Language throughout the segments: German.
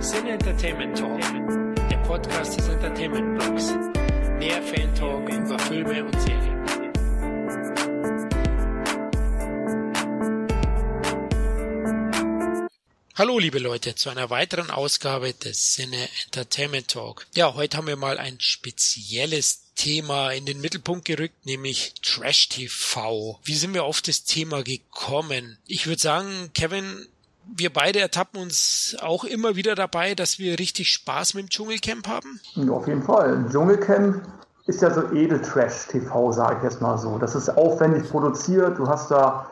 Sin Entertainment Talk, der Podcast des Entertainment Blogs. Mehr Fan Talk über Filme und Serien. Hallo liebe Leute zu einer weiteren Ausgabe des Sinne Entertainment Talk. Ja, heute haben wir mal ein spezielles Thema in den Mittelpunkt gerückt, nämlich Trash TV. Wie sind wir auf das Thema gekommen? Ich würde sagen, Kevin, wir beide ertappen uns auch immer wieder dabei, dass wir richtig Spaß mit dem Dschungelcamp haben. Ja, auf jeden Fall. Dschungelcamp ist ja so Edeltrash-TV, sage ich jetzt mal so. Das ist aufwendig produziert. Du hast da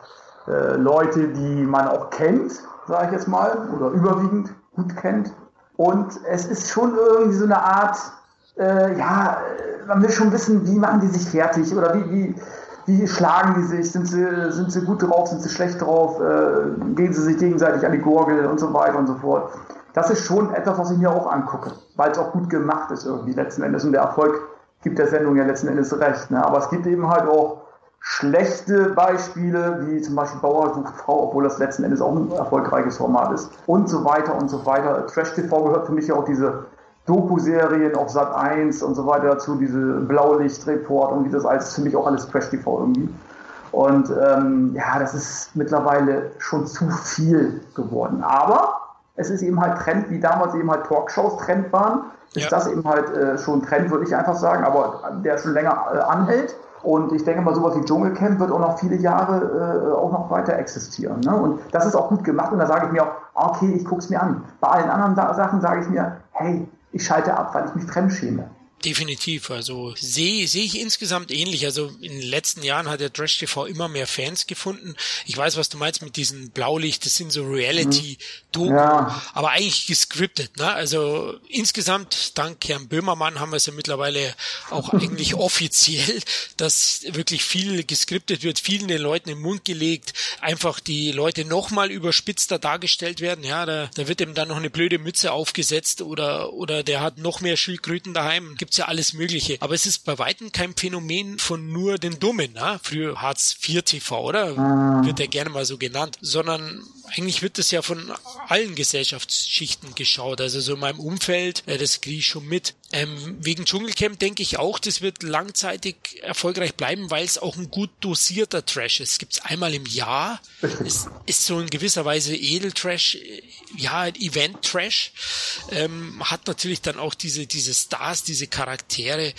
äh, Leute, die man auch kennt, sage ich jetzt mal, oder überwiegend gut kennt. Und es ist schon irgendwie so eine Art, äh, ja, man will schon wissen, wie machen die sich fertig oder wie, wie, wie schlagen die sich, sind sie, sind sie gut drauf, sind sie schlecht drauf, äh, gehen sie sich gegenseitig an die Gurgel und so weiter und so fort. Das ist schon etwas, was ich mir auch angucke, weil es auch gut gemacht ist irgendwie letzten Endes und der Erfolg gibt der Sendung ja letzten Endes recht. Ne? Aber es gibt eben halt auch schlechte Beispiele, wie zum Beispiel Bauer sucht Frau, obwohl das letzten Endes auch ein erfolgreiches Format ist und so weiter und so weiter. Trash TV gehört für mich ja auch diese Doku-Serien auf Sat 1 und so weiter dazu, diese Blaulicht-Report und wie das alles, für mich auch alles Trash-TV irgendwie. Und ähm, ja, das ist mittlerweile schon zu viel geworden. Aber es ist eben halt Trend, wie damals eben halt Talkshows Trend waren, ist ja. das eben halt äh, schon Trend, würde ich einfach sagen, aber der schon länger äh, anhält. Und ich denke mal, sowas wie Dschungelcamp wird auch noch viele Jahre äh, auch noch weiter existieren. Ne? Und das ist auch gut gemacht. Und da sage ich mir auch, okay, ich gucke es mir an. Bei allen anderen Sachen sage ich mir, hey, ich schalte ab, weil ich mich fremdschäme. Definitiv. Also sehe sehe ich insgesamt ähnlich. Also in den letzten Jahren hat der Trash TV immer mehr Fans gefunden. Ich weiß, was du meinst mit diesen Blaulicht. Das sind so Reality-Doku, ja. aber eigentlich gescriptet. Ne? Also insgesamt dank Herrn Böhmermann haben wir es ja mittlerweile auch eigentlich offiziell, dass wirklich viel gescriptet wird, vielen den Leuten im Mund gelegt, einfach die Leute nochmal überspitzter dargestellt werden. Ja, da, da wird ihm dann noch eine blöde Mütze aufgesetzt oder oder der hat noch mehr Schildkröten daheim gibt's ja alles Mögliche. Aber es ist bei weitem kein Phänomen von nur den Dummen, ne? Früher Hartz IV TV, oder? Mhm. Wird der gerne mal so genannt. Sondern eigentlich wird das ja von allen Gesellschaftsschichten geschaut. Also so in meinem Umfeld, äh, das kriege ich schon mit. Ähm, wegen Dschungelcamp denke ich auch, das wird langzeitig erfolgreich bleiben, weil es auch ein gut dosierter Trash ist. Es gibt es einmal im Jahr. Es ist so in gewisser Weise Edeltrash, ja, Event-Trash. Ähm, hat natürlich dann auch diese, diese Stars, diese Charaktere.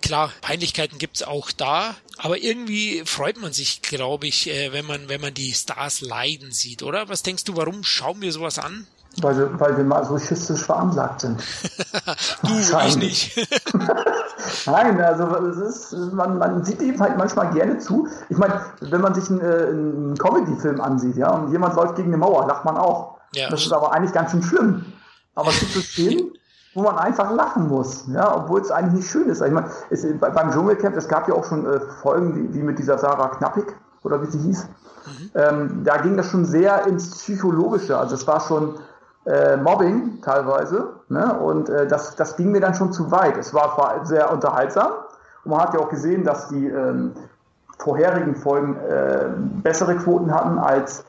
Klar, Peinlichkeiten gibt's auch da, aber irgendwie freut man sich, glaube ich, äh, wenn man, wenn man die Stars leiden sieht, oder? Was denkst du, warum schauen wir sowas an? Weil wir, weil wir masochistisch veranlagt sind. du, ich nicht. Nein, also es ist, man, man sieht eben halt manchmal gerne zu. Ich meine, wenn man sich einen, äh, einen Comedy-Film ansieht, ja, und jemand läuft gegen eine Mauer, lacht man auch. Ja. Das ist aber eigentlich ganz schön schlimm. Aber es gibt so Szenen, wo man einfach lachen muss, ja, obwohl es eigentlich nicht schön ist. Ich meine, es, beim Dschungelcamp, es gab ja auch schon äh, Folgen, wie, wie mit dieser Sarah Knappig, oder wie sie hieß. Mhm. Ähm, da ging das schon sehr ins Psychologische. Also es war schon äh, Mobbing teilweise. Ne? Und äh, das, das ging mir dann schon zu weit. Es war zwar sehr unterhaltsam und man hat ja auch gesehen, dass die ähm, vorherigen Folgen äh, bessere Quoten hatten als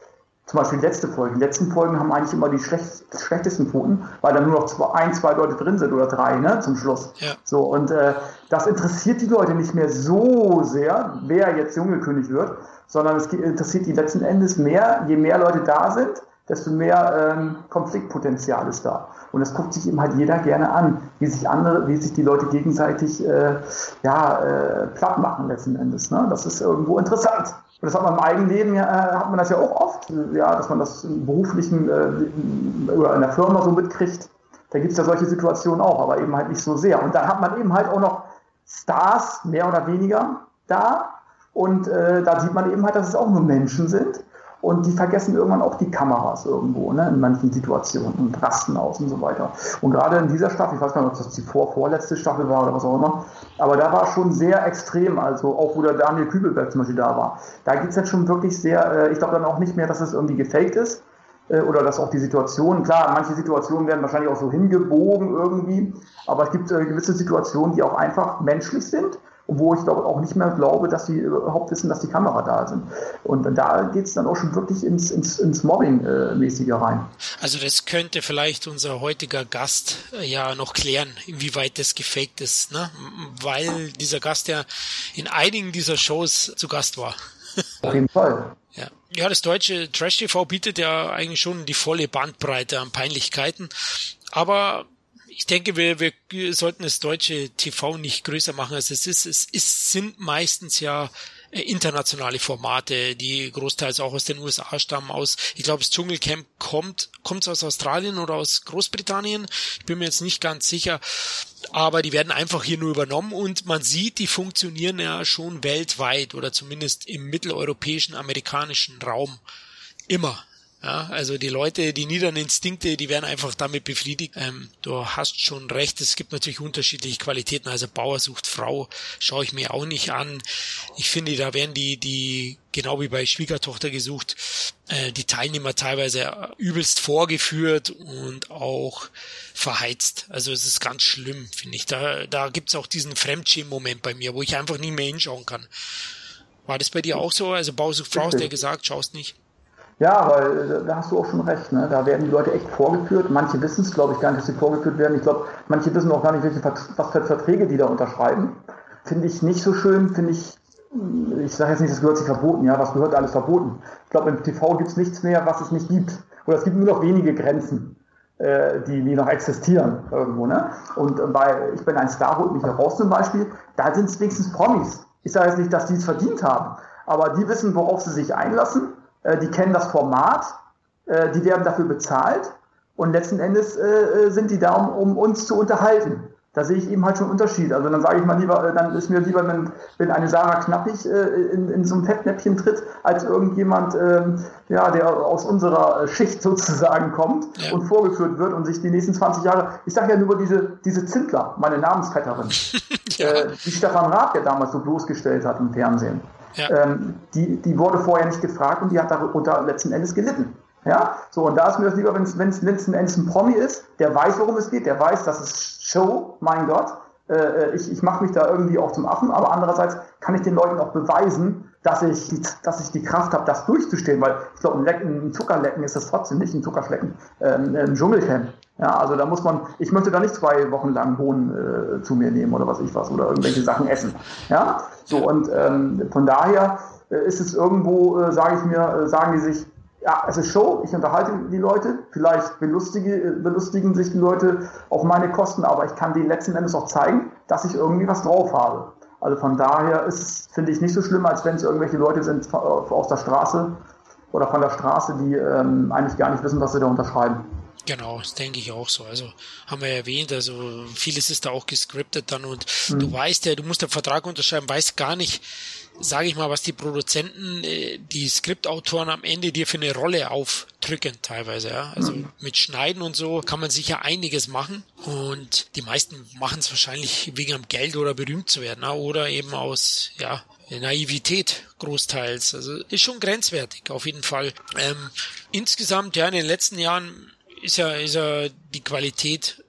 zum Beispiel letzte Folge. Die letzten Folgen haben eigentlich immer die schlecht, schlechtesten Quoten, weil dann nur noch zwei, ein, zwei Leute drin sind oder drei, ne, zum Schluss. Ja. So, und äh, das interessiert die Leute nicht mehr so sehr, wer jetzt Jungelkönig wird, sondern es interessiert die letzten Endes mehr, je mehr Leute da sind, desto mehr ähm, Konfliktpotenzial ist da. Und das guckt sich eben halt jeder gerne an, wie sich andere, wie sich die Leute gegenseitig äh, ja, äh, platt machen letzten Endes. Ne? Das ist irgendwo interessant. Und das hat man im Eigenleben ja, äh, hat man das ja auch oft, ja, dass man das im beruflichen äh, oder in der Firma so mitkriegt. Da gibt es ja solche Situationen auch, aber eben halt nicht so sehr. Und dann hat man eben halt auch noch Stars, mehr oder weniger, da. Und äh, da sieht man eben halt, dass es auch nur Menschen sind. Und die vergessen irgendwann auch die Kameras irgendwo, ne, in manchen Situationen und rasten aus und so weiter. Und gerade in dieser Staffel, ich weiß gar nicht, ob das die vor vorletzte Staffel war oder was auch immer, aber da war schon sehr extrem, also auch wo der Daniel Kübelberg zum Beispiel da war. Da geht es jetzt schon wirklich sehr, äh, ich glaube dann auch nicht mehr, dass es irgendwie gefaked ist äh, oder dass auch die Situationen, klar, manche Situationen werden wahrscheinlich auch so hingebogen irgendwie, aber es gibt äh, gewisse Situationen, die auch einfach menschlich sind wo ich glaube, auch nicht mehr glaube, dass sie überhaupt wissen, dass die Kamera da sind. Und da geht es dann auch schon wirklich ins, ins, ins Mobbing-mäßige rein. Also das könnte vielleicht unser heutiger Gast äh, ja noch klären, inwieweit das gefaked ist, ne? Weil dieser Gast ja in einigen dieser Shows zu Gast war. Auf jeden Fall. Ja. ja, das deutsche Trash TV bietet ja eigentlich schon die volle Bandbreite an Peinlichkeiten. Aber ich denke, wir, wir sollten das deutsche TV nicht größer machen, als es ist. Es ist, sind meistens ja äh, internationale Formate, die großteils auch aus den USA stammen aus. Ich glaube, das Dschungelcamp kommt, kommt aus Australien oder aus Großbritannien. Ich bin mir jetzt nicht ganz sicher. Aber die werden einfach hier nur übernommen und man sieht, die funktionieren ja schon weltweit oder zumindest im mitteleuropäischen, amerikanischen Raum immer. Ja, also die Leute, die niederen Instinkte, die werden einfach damit befriedigt. Ähm, du hast schon recht, es gibt natürlich unterschiedliche Qualitäten. Also Bauer sucht Frau, schaue ich mir auch nicht an. Ich finde, da werden die, die genau wie bei Schwiegertochter gesucht, äh, die Teilnehmer teilweise übelst vorgeführt und auch verheizt. Also es ist ganz schlimm, finde ich. Da, da gibt's auch diesen Fremdschämen-Moment bei mir, wo ich einfach nie mehr hinschauen kann. War das bei dir auch so? Also Bauer sucht Frau, hast du ja gesagt, schaust nicht. Ja, weil äh, da hast du auch schon recht. Ne? Da werden die Leute echt vorgeführt. Manche wissen es, glaube ich, gar nicht, dass sie vorgeführt werden. Ich glaube, manche wissen auch gar nicht, welche, was für Verträge die da unterschreiben. Finde ich nicht so schön, finde ich, hm, ich sage jetzt nicht, das gehört sich verboten, ja, was gehört alles verboten. Ich glaube, im TV gibt es nichts mehr, was es nicht gibt. Oder es gibt nur noch wenige Grenzen, äh, die, die noch existieren irgendwo. Ne? Und bei Ich bin ein Star, holt mich heraus zum Beispiel, da sind es wenigstens Promis. Ich sage jetzt nicht, dass die es verdient haben, aber die wissen, worauf sie sich einlassen äh, die kennen das Format, äh, die werden dafür bezahlt und letzten Endes äh, sind die da, um, um uns zu unterhalten. Da sehe ich eben halt schon einen Unterschied. Also dann sage ich mal lieber, dann ist mir lieber, wenn, wenn eine Sarah Knappig in, in so ein Fettnäpfchen tritt, als irgendjemand, ähm, ja, der aus unserer Schicht sozusagen kommt ja. und vorgeführt wird und sich die nächsten 20 Jahre, ich sage ja nur diese, diese Zindler, meine Namensvetterin, ja. die Stefan Raab ja damals so bloßgestellt hat im Fernsehen. Ähm, die, die wurde vorher nicht gefragt und die hat darunter letzten Endes gelitten. Ja, so, und da ist mir das lieber, wenn es letzten Endes ein Promi ist, der weiß, worum es geht, der weiß, das ist Show, mein Gott, äh, äh ich, ich mache mich da irgendwie auch zum Affen, aber andererseits kann ich den Leuten auch beweisen, dass ich, die, dass ich die Kraft habe, das durchzustehen, weil ich glaube, ein, Lecken, ein Zuckerlecken ist das trotzdem nicht, ein Zuckerschlecken, ähm, ein Dschungelcamp. Ja, also da muss man, ich möchte da nicht zwei Wochen lang Hohn äh, zu mir nehmen oder was ich was oder irgendwelche Sachen essen. Ja, so und ähm, von daher äh, ist es irgendwo, äh, sage ich mir, äh, sagen die sich, ja, es ist Show, ich unterhalte die Leute, vielleicht belustige, äh, belustigen sich die Leute auf meine Kosten, aber ich kann denen letzten Endes auch zeigen, dass ich irgendwie was drauf habe. Also von daher ist es, finde ich, nicht so schlimm, als wenn es irgendwelche Leute sind aus der Straße oder von der Straße, die ähm, eigentlich gar nicht wissen, was sie da unterschreiben. Genau, das denke ich auch so. Also haben wir ja erwähnt, also vieles ist da auch gescriptet dann und mhm. du weißt ja, du musst den Vertrag unterschreiben, weißt gar nicht, sage ich mal, was die Produzenten, äh, die Skriptautoren am Ende dir für eine Rolle aufdrücken teilweise. Ja? Also mhm. mit Schneiden und so kann man sicher einiges machen und die meisten machen es wahrscheinlich wegen am Geld oder berühmt zu werden ja? oder eben aus ja Naivität großteils. Also ist schon grenzwertig auf jeden Fall. Ähm, insgesamt ja in den letzten Jahren ist ja, ist ja die Qualität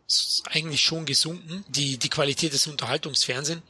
eigentlich schon gesunken, die, die Qualität des Unterhaltungsfernsehens.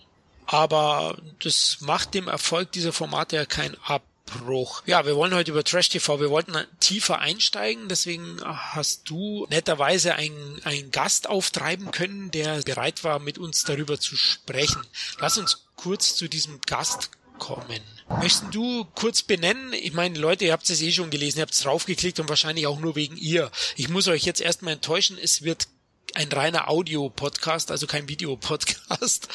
Aber das macht dem Erfolg dieser Formate ja keinen Abbruch. Ja, wir wollen heute über Trash TV, wir wollten tiefer einsteigen, deswegen hast du netterweise einen, einen Gast auftreiben können, der bereit war, mit uns darüber zu sprechen. Lass uns kurz zu diesem Gast kommen. Möchtest du kurz benennen? Ich meine, Leute, ihr habt es eh schon gelesen, ihr habt es draufgeklickt und wahrscheinlich auch nur wegen ihr. Ich muss euch jetzt erstmal enttäuschen, es wird ein reiner Audio-Podcast, also kein Videopodcast.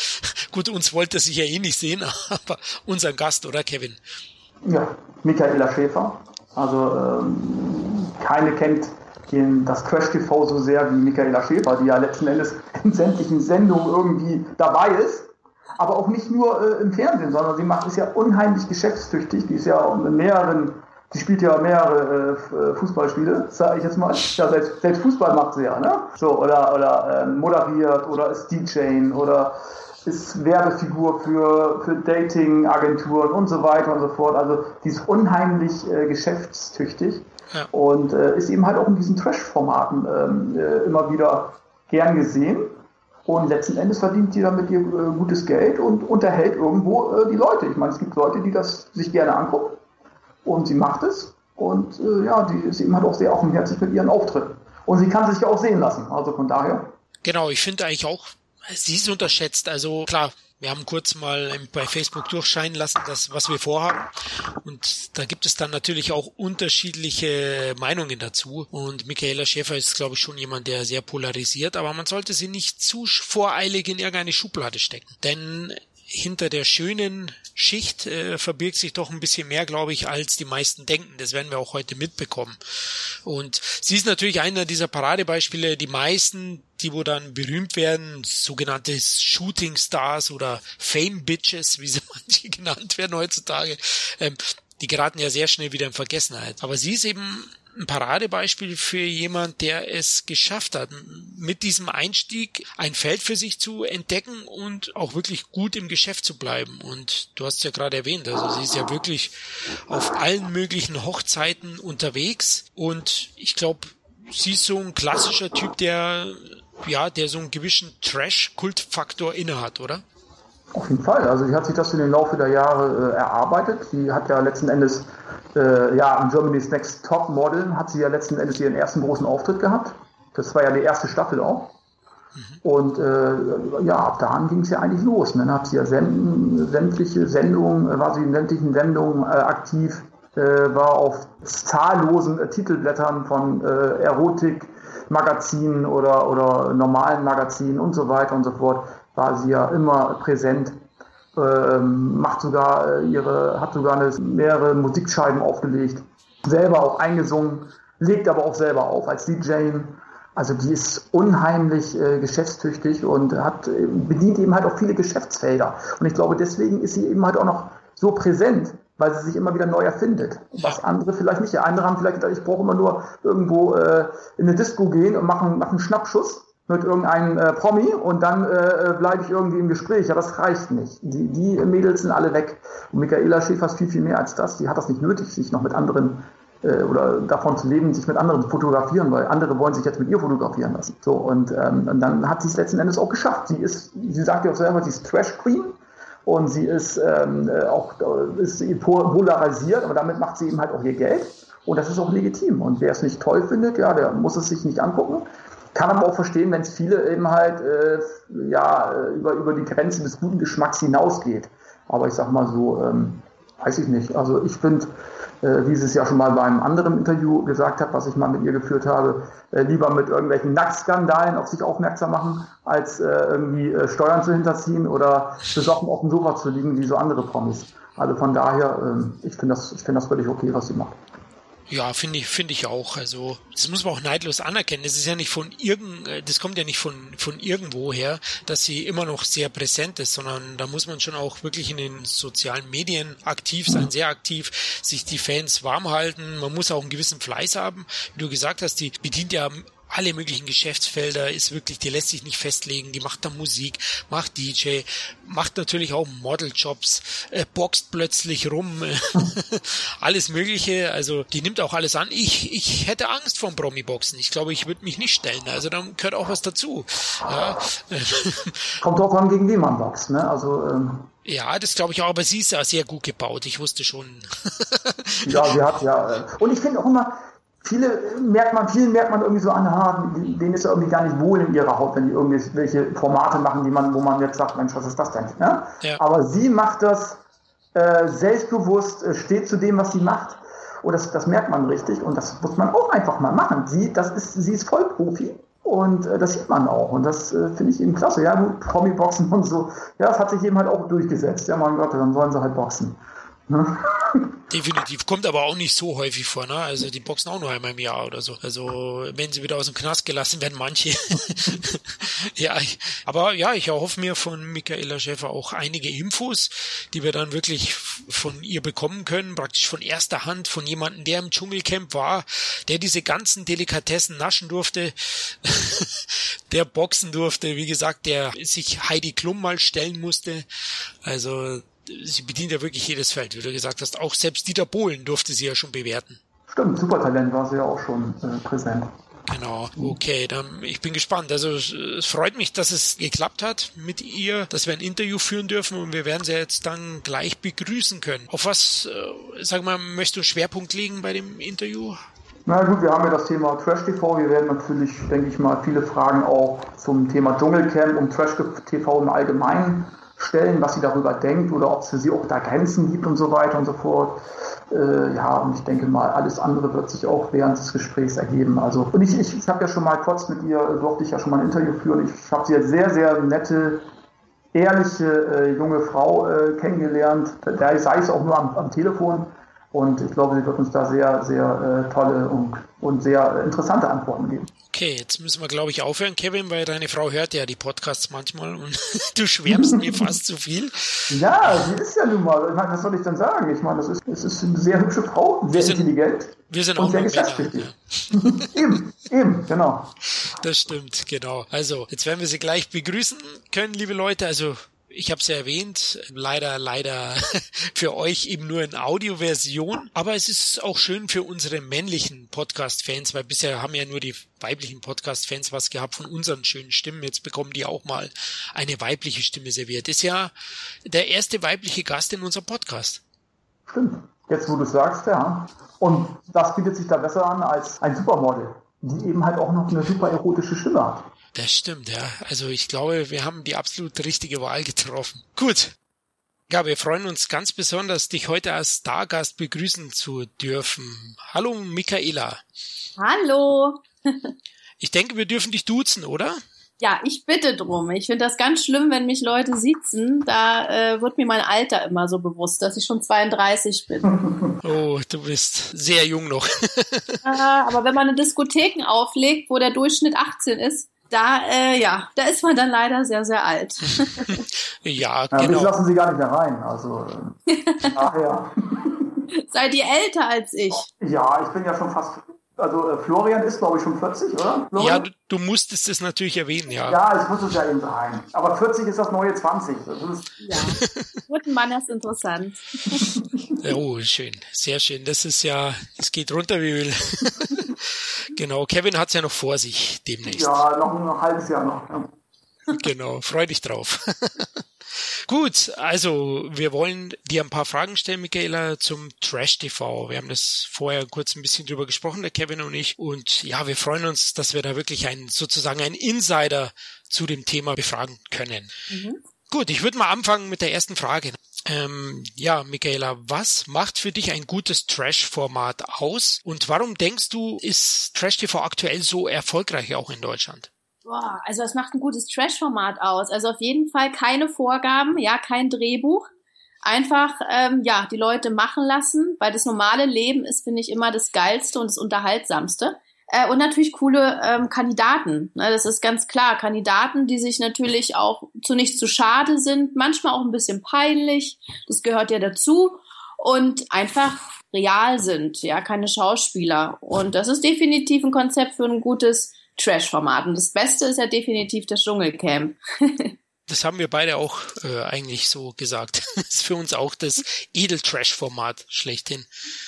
Gut, uns wollte sich ja eh nicht sehen, aber unser Gast, oder Kevin? Ja, Michaela Schäfer. Also ähm, keine kennt den, das Crash TV so sehr wie Michaela Schäfer, die ja letzten Endes in sämtlichen Sendungen irgendwie dabei ist aber auch nicht nur äh, im Fernsehen, sondern sie macht es ja unheimlich geschäftstüchtig. Die ist ja in mehreren, sie spielt ja mehrere äh, Fußballspiele, sage ich jetzt mal. Ja, selbst, selbst Fußball macht sie ja, ne? So, oder, oder äh, moderiert oder ist DJ oder ist Werbefigur für, für Dating-Agenturen und so weiter und so fort. Also die ist unheimlich äh, geschäftstüchtig ja. und äh, ist eben halt auch in diesen Trash-Formaten ähm, äh, immer wieder gern gesehen. Und letzten Endes verdient sie damit ihr äh, gutes Geld und unterhält irgendwo äh, die Leute. Ich meine, es gibt Leute, die das sich gerne angucken und sie macht es. Und äh, ja, die ist eben halt auch sehr offenherzig mit ihren Auftritten. Und sie kann sich auch sehen lassen. Also von daher. Genau, ich finde eigentlich auch, sie ist unterschätzt. Also klar, wir haben kurz mal bei Facebook durchscheinen lassen, das, was wir vorhaben. Und da gibt es dann natürlich auch unterschiedliche Meinungen dazu. Und Michaela Schäfer ist, glaube ich, schon jemand, der sehr polarisiert, aber man sollte sie nicht zu voreilig in irgendeine Schublade stecken. Denn hinter der schönen Schicht äh, verbirgt sich doch ein bisschen mehr, glaube ich, als die meisten denken. Das werden wir auch heute mitbekommen. Und sie ist natürlich einer dieser Paradebeispiele. Die meisten, die wo dann berühmt werden, sogenannte Shooting Stars oder Fame Bitches, wie sie manche genannt werden heutzutage, ähm, die geraten ja sehr schnell wieder in Vergessenheit. Aber sie ist eben ein Paradebeispiel für jemand, der es geschafft hat, mit diesem Einstieg ein Feld für sich zu entdecken und auch wirklich gut im Geschäft zu bleiben. Und du hast es ja gerade erwähnt, also sie ist ja wirklich auf allen möglichen Hochzeiten unterwegs und ich glaube, sie ist so ein klassischer Typ, der ja, der so einen gewissen Trash-Kultfaktor innehat, oder? Auf jeden Fall. Also sie hat sich das in den Laufe der Jahre äh, erarbeitet. Sie hat ja letzten Endes äh, ja, im Germany's Next Top Model hat sie ja letzten Endes ihren ersten großen Auftritt gehabt. Das war ja die erste Staffel auch. Mhm. Und äh, ja, ab da ging es ja eigentlich los. Dann hat sie ja säm sämtliche Sendungen, war sie in sämtlichen Sendungen äh, aktiv, äh, war auf zahllosen äh, Titelblättern von äh, Erotik-Magazinen oder, oder normalen Magazinen und so weiter und so fort, war sie ja immer präsent macht sogar äh, ihre, hat sogar eine, mehrere Musikscheiben aufgelegt, selber auch eingesungen, legt aber auch selber auf als DJ. Also die ist unheimlich äh, geschäftstüchtig und hat, bedient eben halt auch viele Geschäftsfelder. Und ich glaube, deswegen ist sie eben halt auch noch so präsent, weil sie sich immer wieder neu erfindet. Was andere vielleicht nicht. Andere haben vielleicht gedacht, ich brauche immer nur irgendwo äh, in eine Disco gehen und machen, machen einen Schnappschuss mit irgendeinem äh, Promi und dann äh, bleibe ich irgendwie im Gespräch. Ja, das reicht nicht. Die, die Mädels sind alle weg. Und Michaela Schäfer ist viel, viel mehr als das. Die hat das nicht nötig, sich noch mit anderen äh, oder davon zu leben, sich mit anderen zu fotografieren, weil andere wollen sich jetzt mit ihr fotografieren lassen. So, und, ähm, und dann hat sie es letzten Endes auch geschafft. Sie ist, sie sagt ja auch selber, sie ist Trash Queen und sie ist ähm, äh, auch äh, ist polarisiert, aber damit macht sie eben halt auch ihr Geld. Und das ist auch legitim. Und wer es nicht toll findet, ja, der muss es sich nicht angucken. Kann aber auch verstehen, wenn es viele eben halt äh, ja, äh, über, über die Grenze des guten Geschmacks hinausgeht. Aber ich sag mal so, ähm, weiß ich nicht. Also ich finde, äh, wie sie es ja schon mal bei einem anderen Interview gesagt hat, was ich mal mit ihr geführt habe, äh, lieber mit irgendwelchen Nacktskandalen auf sich aufmerksam machen, als äh, irgendwie äh, Steuern zu hinterziehen oder besoffen auf dem Sofa zu liegen, wie so andere Promis. Also von daher, ähm, ich finde das, ich finde das völlig okay, was sie macht. Ja, finde ich, finde ich auch. Also, das muss man auch neidlos anerkennen. Das ist ja nicht von irgend, äh, das kommt ja nicht von, von irgendwo her, dass sie immer noch sehr präsent ist, sondern da muss man schon auch wirklich in den sozialen Medien aktiv sein, sehr aktiv, sich die Fans warm halten. Man muss auch einen gewissen Fleiß haben. Wie du gesagt hast, die bedient ja alle möglichen Geschäftsfelder, ist wirklich, die lässt sich nicht festlegen, die macht da Musik, macht DJ, macht natürlich auch Modeljobs, äh, boxt plötzlich rum, alles mögliche, also die nimmt auch alles an. Ich, ich hätte Angst vom Promi-Boxen, ich glaube, ich würde mich nicht stellen, also da gehört auch was dazu. Ja. Kommt drauf an, gegen wen man boxt, ne, also... Ähm ja, das glaube ich auch, aber sie ist ja sehr gut gebaut. Ich wusste schon. ja, sie hat ja. Äh, und ich finde auch immer, viele merkt man, vielen merkt man irgendwie so an, ha, denen ist ja irgendwie gar nicht wohl in ihrer Haut, wenn die irgendwelche Formate machen, die man, wo man jetzt sagt, Mensch, was ist das denn? Ne? Ja. Aber sie macht das äh, selbstbewusst, äh, steht zu dem, was sie macht. Und das, das merkt man richtig und das muss man auch einfach mal machen. Sie, das ist, sie ist Vollprofi und äh, das sieht man auch und das äh, finde ich eben klasse. Ja, gut, Promi-Boxen und so, ja, das hat sich eben halt auch durchgesetzt. Ja, mein Gott, dann sollen sie halt boxen. Ne? Definitiv. Kommt aber auch nicht so häufig vor, ne? Also die boxen auch nur einmal im Jahr oder so. Also wenn sie wieder aus dem Knast gelassen werden, manche. ja, ich, aber ja, ich erhoffe mir von Michaela Schäfer auch einige Infos, die wir dann wirklich von ihr bekommen können, praktisch von erster Hand, von jemandem, der im Dschungelcamp war, der diese ganzen Delikatessen naschen durfte, der boxen durfte, wie gesagt, der sich Heidi Klum mal stellen musste. Also sie bedient ja wirklich jedes Feld, wie du gesagt hast. Auch selbst Dieter Bohlen durfte sie ja schon bewerten. Stimmt, Supertalent war sie ja auch schon äh, präsent. Genau, okay, dann ich bin gespannt. Also es freut mich, dass es geklappt hat mit ihr, dass wir ein Interview führen dürfen und wir werden sie jetzt dann gleich begrüßen können. Auf was, äh, sag mal, möchtest du Schwerpunkt legen bei dem Interview? Na gut, wir haben ja das Thema Trash TV. Wir werden natürlich, denke ich mal, viele Fragen auch zum Thema Dschungelcamp und Trash TV im Allgemeinen stellen, was sie darüber denkt oder ob es für sie auch da Grenzen gibt und so weiter und so fort. Äh, ja, und ich denke mal, alles andere wird sich auch während des Gesprächs ergeben. Also, und ich, ich, ich habe ja schon mal kurz mit ihr, durfte ich ja schon mal ein Interview führen. Ich habe sie als sehr, sehr nette, ehrliche äh, junge Frau äh, kennengelernt. Da sei es auch nur am, am Telefon. Und ich glaube, sie wird uns da sehr, sehr äh, tolle und, und sehr interessante Antworten geben. Okay, jetzt müssen wir, glaube ich, aufhören, Kevin, weil deine Frau hört ja die Podcasts manchmal und du schwärmst mir fast zu viel. Ja, sie ist ja nun mal. Ich meine, was soll ich denn sagen? Ich meine, das ist, das ist eine sehr hübsche Frau, sehr wir intelligent. Wir sind und sehr geschäftstüchtig. Ja. eben, eben, genau. Das stimmt, genau. Also, jetzt werden wir sie gleich begrüßen können, liebe Leute. Also, ich habe es ja erwähnt, leider, leider für euch eben nur in Audioversion. Aber es ist auch schön für unsere männlichen Podcast-Fans, weil bisher haben ja nur die weiblichen Podcast-Fans was gehabt von unseren schönen Stimmen. Jetzt bekommen die auch mal eine weibliche Stimme serviert. Ist ja der erste weibliche Gast in unserem Podcast. Stimmt. Jetzt, wo du sagst, ja. Und das bietet sich da besser an als ein Supermodel, die eben halt auch noch eine super erotische Stimme hat. Das stimmt, ja. Also ich glaube, wir haben die absolut richtige Wahl getroffen. Gut. Ja, wir freuen uns ganz besonders, dich heute als Stargast begrüßen zu dürfen. Hallo, Michaela. Hallo. ich denke, wir dürfen dich duzen, oder? Ja, ich bitte drum. Ich finde das ganz schlimm, wenn mich Leute sitzen. Da äh, wird mir mein Alter immer so bewusst, dass ich schon 32 bin. Oh, du bist sehr jung noch. äh, aber wenn man eine Diskotheken auflegt, wo der Durchschnitt 18 ist, da, äh, ja, da ist man dann leider sehr, sehr alt. ja, genau. Ja, mich lassen sie gar nicht mehr rein. Also, äh, ach ja. Seid ihr älter als ich? Ja, ich bin ja schon fast. Also äh, Florian ist, glaube ich, schon 40, oder? Florian? Ja, du, du, musstest es natürlich erwähnen, ja. Ja, ich muss es ja eben sein. Aber 40 ist das neue 20. Das ist ja, guten Mann ist interessant. oh, schön, sehr schön. Das ist ja, es geht runter wie will. Genau, Kevin hat es ja noch vor sich demnächst. Ja, noch ein halbes Jahr noch. Ja. Genau, freu dich drauf. Gut, also wir wollen dir ein paar Fragen stellen, Michaela, zum Trash TV. Wir haben das vorher kurz ein bisschen drüber gesprochen, der Kevin und ich. Und ja, wir freuen uns, dass wir da wirklich einen sozusagen einen Insider zu dem Thema befragen können. Mhm. Gut, ich würde mal anfangen mit der ersten Frage. Ähm, ja, Michaela, was macht für dich ein gutes Trash-Format aus? Und warum denkst du, ist Trash-TV aktuell so erfolgreich auch in Deutschland? Boah, also es macht ein gutes Trash-Format aus. Also auf jeden Fall keine Vorgaben, ja, kein Drehbuch. Einfach, ähm, ja, die Leute machen lassen, weil das normale Leben ist, finde ich, immer das Geilste und das Unterhaltsamste. Äh, und natürlich coole ähm, Kandidaten. Ne, das ist ganz klar. Kandidaten, die sich natürlich auch zu nichts zu schade sind, manchmal auch ein bisschen peinlich. Das gehört ja dazu. Und einfach real sind, ja, keine Schauspieler. Und das ist definitiv ein Konzept für ein gutes Trash-Format. Und das Beste ist ja definitiv das Dschungelcamp. das haben wir beide auch äh, eigentlich so gesagt. das ist für uns auch das Edel-Trash-Format schlechthin.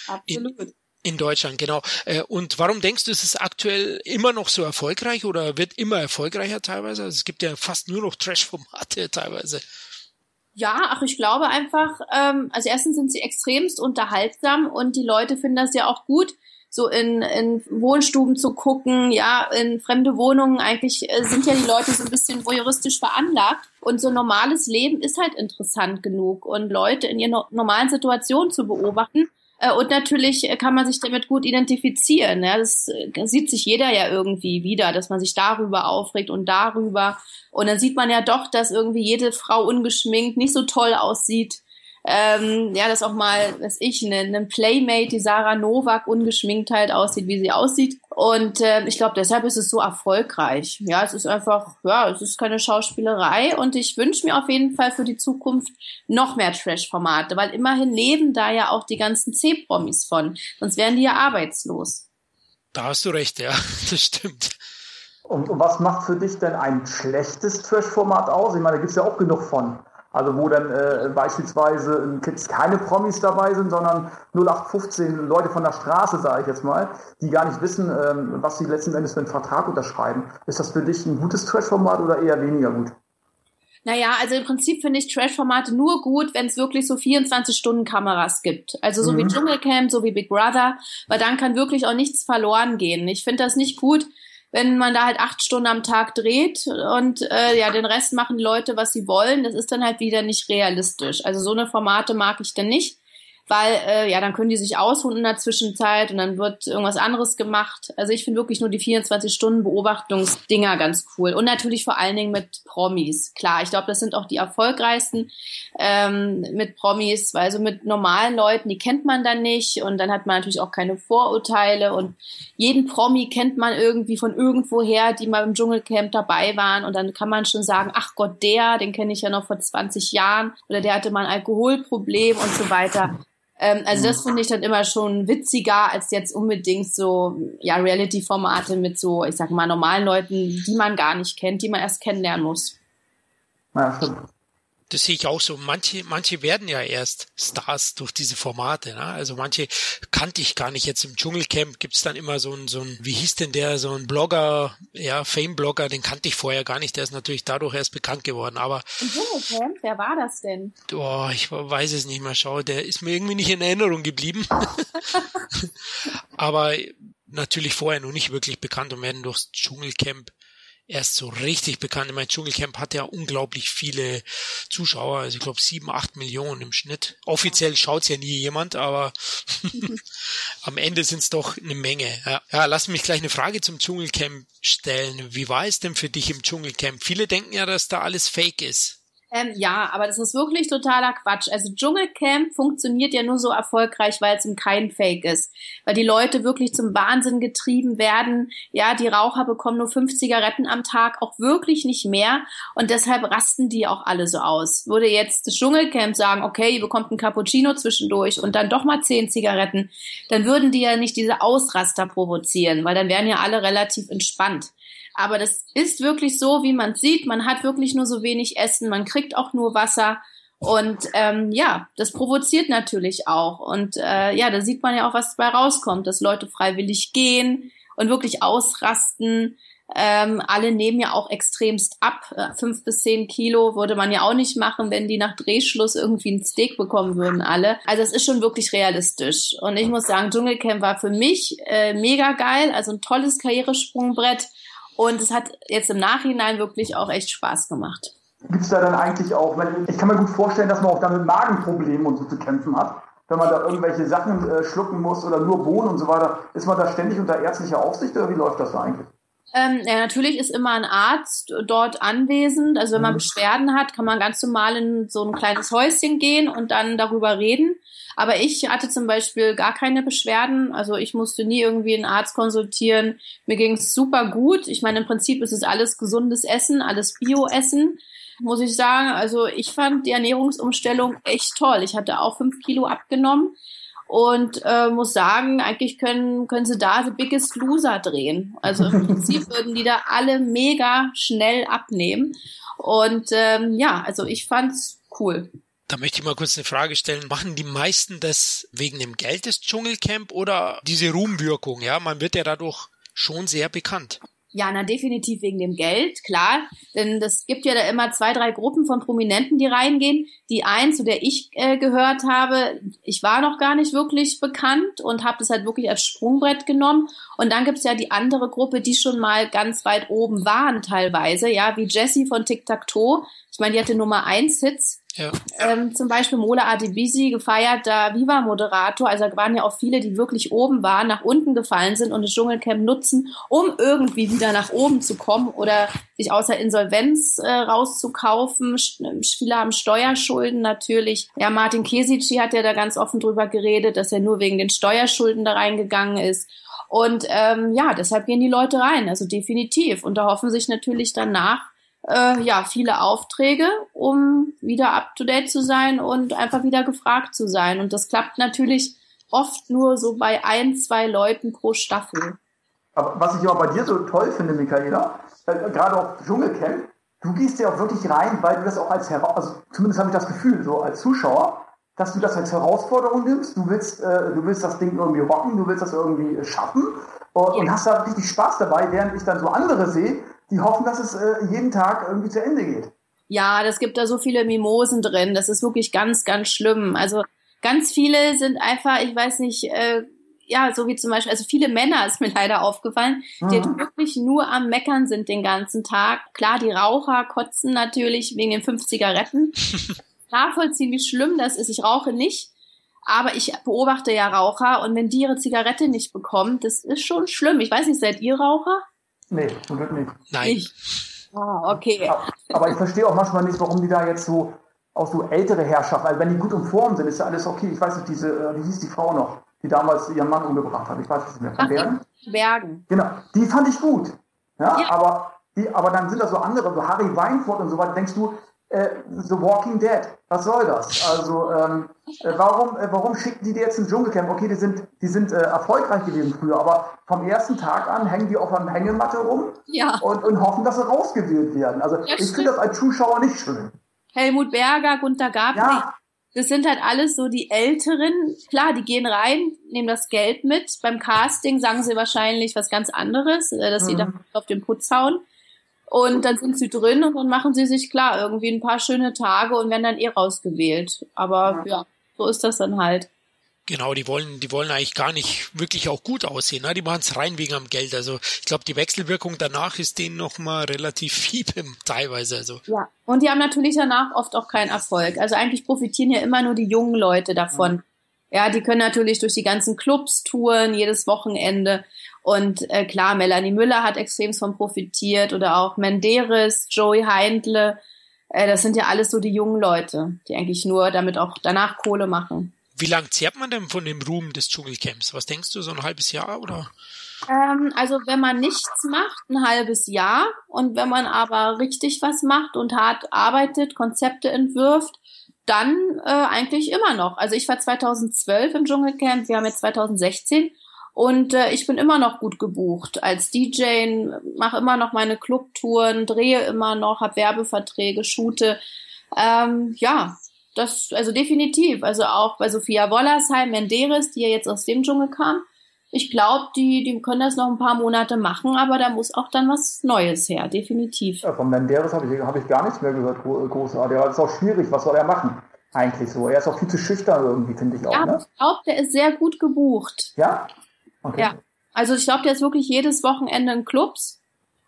Absolut. In, in Deutschland, genau. Äh, und warum denkst du, ist es aktuell immer noch so erfolgreich oder wird immer erfolgreicher teilweise? Also es gibt ja fast nur noch Trash-Formate teilweise. Ja, ach, ich glaube einfach, ähm, also erstens sind sie extremst unterhaltsam und die Leute finden das ja auch gut, so in, in Wohnstuben zu gucken, ja, in fremde Wohnungen. Eigentlich äh, sind ja die Leute so ein bisschen voyeuristisch veranlagt. Und so normales Leben ist halt interessant genug. Und Leute in ihrer normalen Situation zu beobachten, und natürlich kann man sich damit gut identifizieren. Ja? Das, das äh, sieht sich jeder ja irgendwie wieder, dass man sich darüber aufregt und darüber. Und dann sieht man ja doch, dass irgendwie jede Frau ungeschminkt nicht so toll aussieht ähm, ja, dass auch mal, dass ich, eine, eine Playmate, die Sarah Novak, ungeschminkt halt aussieht, wie sie aussieht. Und äh, ich glaube, deshalb ist es so erfolgreich. Ja, es ist einfach, ja, es ist keine Schauspielerei und ich wünsche mir auf jeden Fall für die Zukunft noch mehr Trash-Formate, weil immerhin leben da ja auch die ganzen C-Promis von. Sonst wären die ja arbeitslos. Da hast du recht, ja, das stimmt. Und, und was macht für dich denn ein schlechtes Trash-Format aus? Ich meine, da gibt es ja auch genug von. Also wo dann äh, beispielsweise jetzt keine Promis dabei sind, sondern 0815 Leute von der Straße, sage ich jetzt mal, die gar nicht wissen, ähm, was sie letzten Endes für einen Vertrag unterschreiben. Ist das für dich ein gutes Trash-Format oder eher weniger gut? Naja, also im Prinzip finde ich Trash-Formate nur gut, wenn es wirklich so 24-Stunden-Kameras gibt. Also so mhm. wie Dschungelcamp, so wie Big Brother, weil dann kann wirklich auch nichts verloren gehen. Ich finde das nicht gut, wenn man da halt acht Stunden am Tag dreht und äh, ja, den Rest machen Leute, was sie wollen. Das ist dann halt wieder nicht realistisch. Also so eine Formate mag ich dann nicht weil äh, ja, dann können die sich ausruhen in der Zwischenzeit und dann wird irgendwas anderes gemacht. Also ich finde wirklich nur die 24-Stunden-Beobachtungsdinger ganz cool. Und natürlich vor allen Dingen mit Promis. Klar, ich glaube, das sind auch die erfolgreichsten ähm, mit Promis, weil so mit normalen Leuten, die kennt man dann nicht und dann hat man natürlich auch keine Vorurteile und jeden Promi kennt man irgendwie von irgendwoher, die mal im Dschungelcamp dabei waren und dann kann man schon sagen, ach Gott, der, den kenne ich ja noch vor 20 Jahren oder der hatte mal ein Alkoholproblem und so weiter. Ähm, also das finde ich dann immer schon witziger als jetzt unbedingt so ja Reality-Formate mit so, ich sag mal, normalen Leuten, die man gar nicht kennt, die man erst kennenlernen muss. Ja, stimmt das sehe ich auch so. Manche, manche werden ja erst Stars durch diese Formate. Ne? Also manche kannte ich gar nicht. Jetzt im Dschungelcamp gibt's dann immer so ein, so ein, wie hieß denn der, so ein Blogger, ja, Fame-Blogger, den kannte ich vorher gar nicht. Der ist natürlich dadurch erst bekannt geworden. Aber Im Dschungelcamp, wer war das denn? Boah, ich weiß es nicht mehr. Schau, der ist mir irgendwie nicht in Erinnerung geblieben. aber natürlich vorher noch nicht wirklich bekannt und werden durchs Dschungelcamp erst so richtig bekannt. Ich meine, Dschungelcamp hat ja unglaublich viele Zuschauer, also ich glaube sieben, acht Millionen im Schnitt. Offiziell schaut's ja nie jemand, aber am Ende sind's doch eine Menge. Ja. ja, lass mich gleich eine Frage zum Dschungelcamp stellen. Wie war es denn für dich im Dschungelcamp? Viele denken ja, dass da alles fake ist. Ähm, ja, aber das ist wirklich totaler Quatsch. Also Dschungelcamp funktioniert ja nur so erfolgreich, weil es im kein Fake ist. Weil die Leute wirklich zum Wahnsinn getrieben werden. Ja, die Raucher bekommen nur fünf Zigaretten am Tag, auch wirklich nicht mehr. Und deshalb rasten die auch alle so aus. Würde jetzt das Dschungelcamp sagen, okay, ihr bekommt einen Cappuccino zwischendurch und dann doch mal zehn Zigaretten, dann würden die ja nicht diese Ausraster provozieren, weil dann wären ja alle relativ entspannt. Aber das ist wirklich so, wie man sieht. Man hat wirklich nur so wenig Essen, man kriegt auch nur Wasser. Und ähm, ja, das provoziert natürlich auch. Und äh, ja, da sieht man ja auch, was dabei rauskommt, dass Leute freiwillig gehen und wirklich ausrasten. Ähm, alle nehmen ja auch extremst ab. Äh, fünf bis zehn Kilo würde man ja auch nicht machen, wenn die nach Drehschluss irgendwie ein Steak bekommen würden, alle. Also es ist schon wirklich realistisch. Und ich muss sagen, Dschungelcamp war für mich äh, mega geil, also ein tolles Karrieresprungbrett. Und es hat jetzt im Nachhinein wirklich auch echt Spaß gemacht. Gibt es da dann eigentlich auch, ich kann mir gut vorstellen, dass man auch damit Magenproblemen und so zu kämpfen hat. Wenn man da irgendwelche Sachen äh, schlucken muss oder nur Bohnen und so weiter, ist man da ständig unter ärztlicher Aufsicht oder wie läuft das da eigentlich? Ähm, ja, natürlich ist immer ein Arzt dort anwesend. Also wenn man mhm. Beschwerden hat, kann man ganz normal in so ein kleines Häuschen gehen und dann darüber reden. Aber ich hatte zum Beispiel gar keine Beschwerden. Also ich musste nie irgendwie einen Arzt konsultieren. Mir ging es super gut. Ich meine, im Prinzip ist es alles gesundes Essen, alles Bio-Essen, muss ich sagen. Also ich fand die Ernährungsumstellung echt toll. Ich hatte auch fünf Kilo abgenommen und äh, muss sagen, eigentlich können, können sie da The Biggest Loser drehen. Also im Prinzip würden die da alle mega schnell abnehmen. Und ähm, ja, also ich fand's cool. Da möchte ich mal kurz eine Frage stellen. Machen die meisten das wegen dem Geld des Dschungelcamp oder diese Ruhmwirkung? Ja, man wird ja dadurch schon sehr bekannt. Ja, na definitiv wegen dem Geld, klar. Denn das gibt ja da immer zwei, drei Gruppen von Prominenten, die reingehen. Die eins, zu der ich äh, gehört habe, ich war noch gar nicht wirklich bekannt und habe das halt wirklich als Sprungbrett genommen. Und dann gibt's ja die andere Gruppe, die schon mal ganz weit oben waren teilweise, ja, wie Jessie von Tic Tac Toe. Ich meine, die hatte Nummer eins Hits ja. Ähm, zum Beispiel Mola Adebisi, gefeierter Viva-Moderator. Also da waren ja auch viele, die wirklich oben waren, nach unten gefallen sind und das Dschungelcamp nutzen, um irgendwie wieder nach oben zu kommen oder sich außer Insolvenz äh, rauszukaufen. Viele haben Steuerschulden natürlich. Ja, Martin Kesici hat ja da ganz offen drüber geredet, dass er nur wegen den Steuerschulden da reingegangen ist. Und ähm, ja, deshalb gehen die Leute rein, also definitiv. Und da hoffen sich natürlich danach äh, ja, viele Aufträge, um wieder up to date zu sein und einfach wieder gefragt zu sein. Und das klappt natürlich oft nur so bei ein, zwei Leuten pro Staffel. Aber was ich aber bei dir so toll finde, Michaela, äh, gerade auf Dschungelcamp, du gehst ja auch wirklich rein, weil du das auch als Heraus also zumindest habe ich das Gefühl, so als Zuschauer, dass du das als Herausforderung nimmst. Du willst, äh, du willst das Ding irgendwie rocken, du willst das irgendwie schaffen und, und hast da richtig Spaß dabei, während ich dann so andere sehe, die hoffen, dass es äh, jeden Tag irgendwie zu Ende geht. Ja, das gibt da so viele Mimosen drin. Das ist wirklich ganz, ganz schlimm. Also ganz viele sind einfach, ich weiß nicht, äh, ja, so wie zum Beispiel, also viele Männer ist mir leider aufgefallen, mhm. die wirklich nur am Meckern sind den ganzen Tag. Klar, die Raucher kotzen natürlich wegen den fünf Zigaretten. Nachvollziehen, wie schlimm das ist. Ich rauche nicht. Aber ich beobachte ja Raucher und wenn die ihre Zigarette nicht bekommen, das ist schon schlimm. Ich weiß nicht, seid ihr Raucher? Nee, zum Glück nicht. Nein. Ah, okay. Aber ich verstehe auch manchmal nicht, warum die da jetzt so, auch so ältere Herrschaften, also wenn die gut in Form sind, ist ja alles okay. Ich weiß nicht, diese, äh, wie hieß die Frau noch, die damals ihren Mann umgebracht hat. Ich weiß nicht mehr. Von Bergen? Bergen. Genau. Die fand ich gut. Ja, ja. aber die, aber dann sind da so andere, so Harry Weinfurt und so weiter, denkst du, äh, The Walking Dead. Was soll das? Also ähm, äh, warum, äh, warum schicken die die jetzt ins Dschungelcamp? Okay, die sind, die sind äh, erfolgreich gewesen früher, aber vom ersten Tag an hängen die auf einer Hängematte rum ja. und, und hoffen, dass sie rausgewählt werden. Also ja, ich finde das als Zuschauer nicht schön. Helmut Berger, Gunter Gabriel, ja. das sind halt alles so die Älteren. Klar, die gehen rein, nehmen das Geld mit. Beim Casting sagen sie wahrscheinlich was ganz anderes, äh, dass mhm. sie da auf den Putz hauen. Und dann sind sie drin und dann machen sie sich klar irgendwie ein paar schöne Tage und werden dann eh rausgewählt. Aber ja, so ist das dann halt. Genau, die wollen, die wollen eigentlich gar nicht wirklich auch gut aussehen. Ne? Die machen es rein wegen am Geld. Also ich glaube, die Wechselwirkung danach ist denen nochmal relativ viel teilweise. Also. Ja, und die haben natürlich danach oft auch keinen Erfolg. Also eigentlich profitieren ja immer nur die jungen Leute davon. Mhm. Ja, die können natürlich durch die ganzen Clubs touren, jedes Wochenende. Und äh, klar, Melanie Müller hat extrem von profitiert oder auch Menderes, Joey Heindle. Äh, das sind ja alles so die jungen Leute, die eigentlich nur damit auch danach Kohle machen. Wie lang zehrt man denn von dem Ruhm des Dschungelcamps? Was denkst du, so ein halbes Jahr oder? Ähm, also wenn man nichts macht, ein halbes Jahr. Und wenn man aber richtig was macht und hart arbeitet, Konzepte entwirft, dann äh, eigentlich immer noch. Also ich war 2012 im Dschungelcamp, wir haben jetzt 2016 und äh, ich bin immer noch gut gebucht als DJ, mache immer noch meine Clubtouren, drehe immer noch, habe Werbeverträge, shoote. Ähm, ja, das, also definitiv. Also auch bei Sophia Wollersheim, Menderes, die ja jetzt aus dem Dschungel kam. Ich glaube, die, die können das noch ein paar Monate machen, aber da muss auch dann was Neues her, definitiv. Ja, von Menderes habe ich, hab ich gar nichts mehr gehört, großartig. Aber es ist auch schwierig, was soll er machen? Eigentlich so. Er ist auch viel zu schüchtern irgendwie, finde ich auch. Ja, ne? ich glaube, der ist sehr gut gebucht. Ja? Okay. Ja. Also ich glaube, der ist wirklich jedes Wochenende in Clubs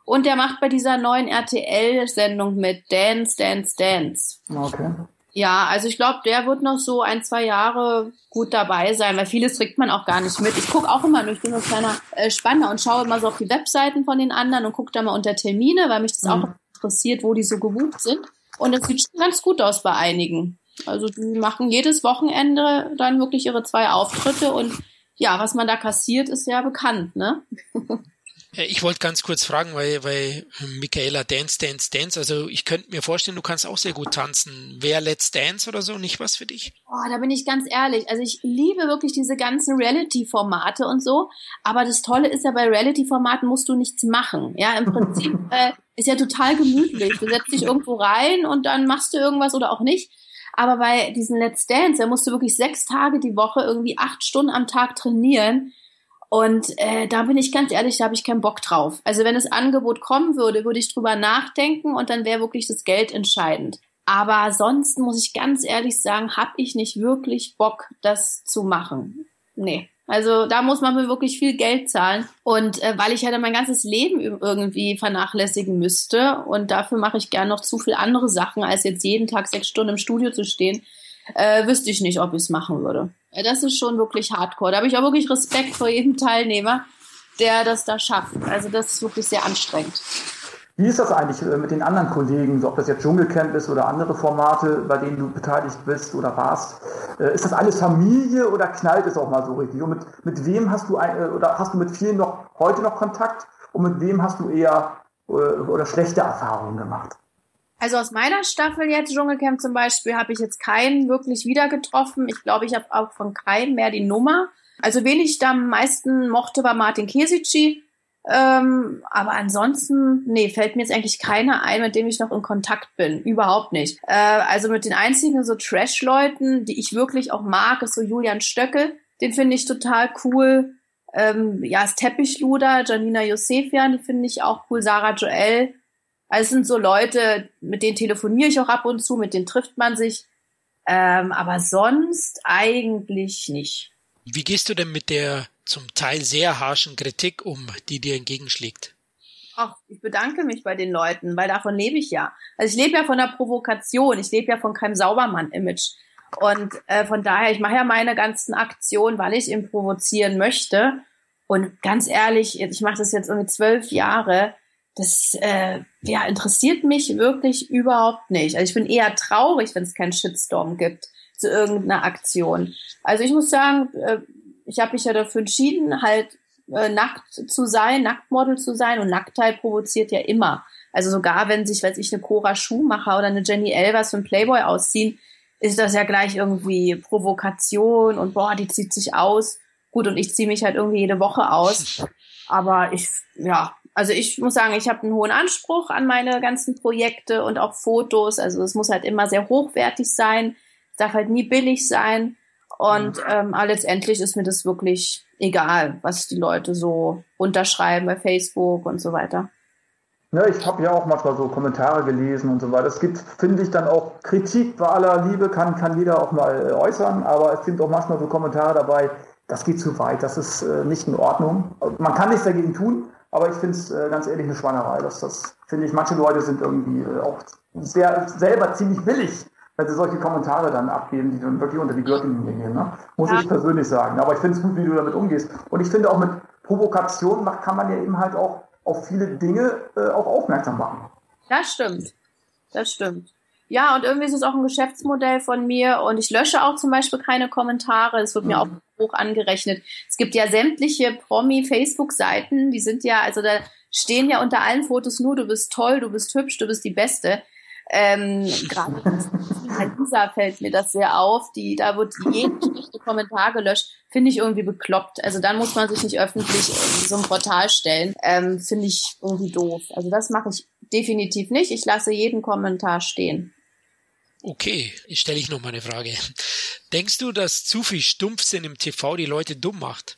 und der macht bei dieser neuen RTL-Sendung mit Dance, Dance, Dance. Okay. Ja, also ich glaube, der wird noch so ein, zwei Jahre gut dabei sein, weil vieles kriegt man auch gar nicht mit. Ich gucke auch immer, ich bin so ein kleiner äh, Spanner und schaue immer so auf die Webseiten von den anderen und gucke da mal unter Termine, weil mich das mhm. auch interessiert, wo die so gebucht sind. Und das sieht schon ganz gut aus bei einigen. Also die machen jedes Wochenende dann wirklich ihre zwei Auftritte und ja, was man da kassiert, ist ja bekannt, ne? Ich wollte ganz kurz fragen, weil, weil Michaela Dance, Dance, Dance, also ich könnte mir vorstellen, du kannst auch sehr gut tanzen. Wer Let's Dance oder so, nicht was für dich? Oh, da bin ich ganz ehrlich. Also ich liebe wirklich diese ganzen Reality-Formate und so. Aber das Tolle ist ja, bei Reality-Formaten musst du nichts machen. Ja, im Prinzip äh, ist ja total gemütlich. Du setzt dich irgendwo rein und dann machst du irgendwas oder auch nicht. Aber bei diesen Let's Dance, da musst du wirklich sechs Tage die Woche irgendwie acht Stunden am Tag trainieren. Und äh, da bin ich ganz ehrlich, da habe ich keinen Bock drauf. Also wenn das Angebot kommen würde, würde ich drüber nachdenken und dann wäre wirklich das Geld entscheidend. Aber sonst muss ich ganz ehrlich sagen, habe ich nicht wirklich Bock, das zu machen. Nee. Also da muss man mir wirklich viel Geld zahlen. Und äh, weil ich ja dann mein ganzes Leben irgendwie vernachlässigen müsste und dafür mache ich gern noch zu viel andere Sachen, als jetzt jeden Tag sechs Stunden im Studio zu stehen, äh, wüsste ich nicht, ob ich es machen würde. Das ist schon wirklich hardcore. Da habe ich auch wirklich Respekt vor jedem Teilnehmer, der das da schafft. Also das ist wirklich sehr anstrengend. Wie ist das eigentlich äh, mit den anderen Kollegen, so ob das jetzt Dschungelcamp ist oder andere Formate, bei denen du beteiligt bist oder warst? Äh, ist das alles Familie oder knallt es auch mal so richtig? Und mit, mit wem hast du ein, äh, oder hast du mit vielen noch heute noch Kontakt und mit wem hast du eher oder schlechte Erfahrungen gemacht? Also aus meiner Staffel jetzt Dschungelcamp zum Beispiel habe ich jetzt keinen wirklich wieder getroffen. Ich glaube, ich habe auch von keinem mehr die Nummer. Also wen ich da am meisten mochte, war Martin Kesici. Ähm, aber ansonsten, nee, fällt mir jetzt eigentlich keiner ein, mit dem ich noch in Kontakt bin. Überhaupt nicht. Äh, also mit den einzigen so Trash-Leuten, die ich wirklich auch mag, ist so Julian Stöckel. Den finde ich total cool. Ähm, ja, das Teppichluder, Janina Josefian, die finde ich auch cool. Sarah Joel. Also es sind so Leute, mit denen telefoniere ich auch ab und zu, mit denen trifft man sich. Ähm, aber sonst eigentlich nicht. Wie gehst du denn mit der zum Teil sehr harschen Kritik um, die dir entgegenschlägt? Ach, ich bedanke mich bei den Leuten, weil davon lebe ich ja. Also ich lebe ja von der Provokation, ich lebe ja von keinem Saubermann-Image. Und äh, von daher, ich mache ja meine ganzen Aktionen, weil ich ihn provozieren möchte. Und ganz ehrlich, ich mache das jetzt irgendwie zwölf Jahre. Das äh, ja, interessiert mich wirklich überhaupt nicht. Also ich bin eher traurig, wenn es keinen Shitstorm gibt zu irgendeiner Aktion. Also ich muss sagen, äh, ich habe mich ja dafür entschieden, halt äh, nackt zu sein, Nacktmodel zu sein und Nacktheit provoziert ja immer. Also sogar wenn sich, weiß ich, eine Cora Schumacher oder eine Jenny Elvers für einen Playboy ausziehen, ist das ja gleich irgendwie Provokation und boah, die zieht sich aus. Gut, und ich ziehe mich halt irgendwie jede Woche aus. Aber ich, ja, also ich muss sagen, ich habe einen hohen Anspruch an meine ganzen Projekte und auch Fotos. Also es muss halt immer sehr hochwertig sein, es darf halt nie billig sein. Und mhm. ähm, aber letztendlich ist mir das wirklich egal, was die Leute so unterschreiben bei Facebook und so weiter. Ja, ich habe ja auch manchmal so Kommentare gelesen und so weiter. Es gibt, finde ich, dann auch Kritik bei aller Liebe, kann, kann jeder auch mal äh, äußern, aber es sind auch manchmal so Kommentare dabei, das geht zu weit, das ist äh, nicht in Ordnung. Man kann nichts dagegen tun, aber ich finde es äh, ganz ehrlich eine Schweinerei. Dass das finde ich, manche Leute sind irgendwie äh, auch sehr, selber ziemlich billig, wenn sie solche Kommentare dann abgeben, die dann wirklich unter die Gürtellinie gehen. Ne? Muss ja. ich persönlich sagen. Aber ich finde es gut, wie du damit umgehst. Und ich finde auch mit Provokation kann man ja eben halt auch auf viele Dinge äh, auch aufmerksam machen. Das stimmt. Das stimmt. Ja, und irgendwie ist es auch ein Geschäftsmodell von mir und ich lösche auch zum Beispiel keine Kommentare. Es wird mhm. mir auch hoch angerechnet. Es gibt ja sämtliche Promi-Facebook-Seiten, die sind ja, also da stehen ja unter allen Fotos nur, du bist toll, du bist hübsch, du bist die Beste. Ähm, Gerade bei Lisa fällt mir das sehr auf. Die, da wird jeden schlechte Kommentar gelöscht. Finde ich irgendwie bekloppt. Also dann muss man sich nicht öffentlich in so ein Portal stellen. Ähm, Finde ich irgendwie doof. Also das mache ich definitiv nicht. Ich lasse jeden Kommentar stehen. Okay, ich stelle ich noch mal eine Frage. Denkst du, dass zu viel Stumpfsinn im TV die Leute dumm macht?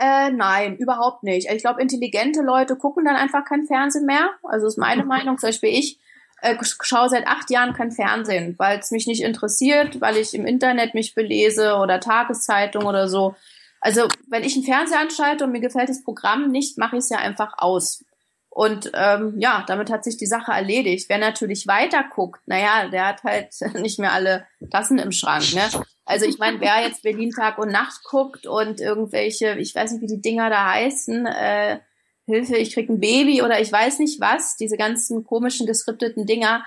Äh, nein, überhaupt nicht. Ich glaube, intelligente Leute gucken dann einfach kein Fernsehen mehr. Also ist meine Meinung. Zum Beispiel ich äh, schaue seit acht Jahren kein Fernsehen, weil es mich nicht interessiert, weil ich im Internet mich belese oder Tageszeitung oder so. Also wenn ich einen Fernseher anschalte und mir gefällt das Programm nicht, mache ich es ja einfach aus. Und ähm, ja, damit hat sich die Sache erledigt. Wer natürlich weiter guckt, naja, der hat halt nicht mehr alle Tassen im Schrank. Ne? Also ich meine, wer jetzt Berlin Tag und Nacht guckt und irgendwelche, ich weiß nicht, wie die Dinger da heißen, äh, Hilfe, ich krieg ein Baby oder ich weiß nicht was, diese ganzen komischen geskripteten Dinger,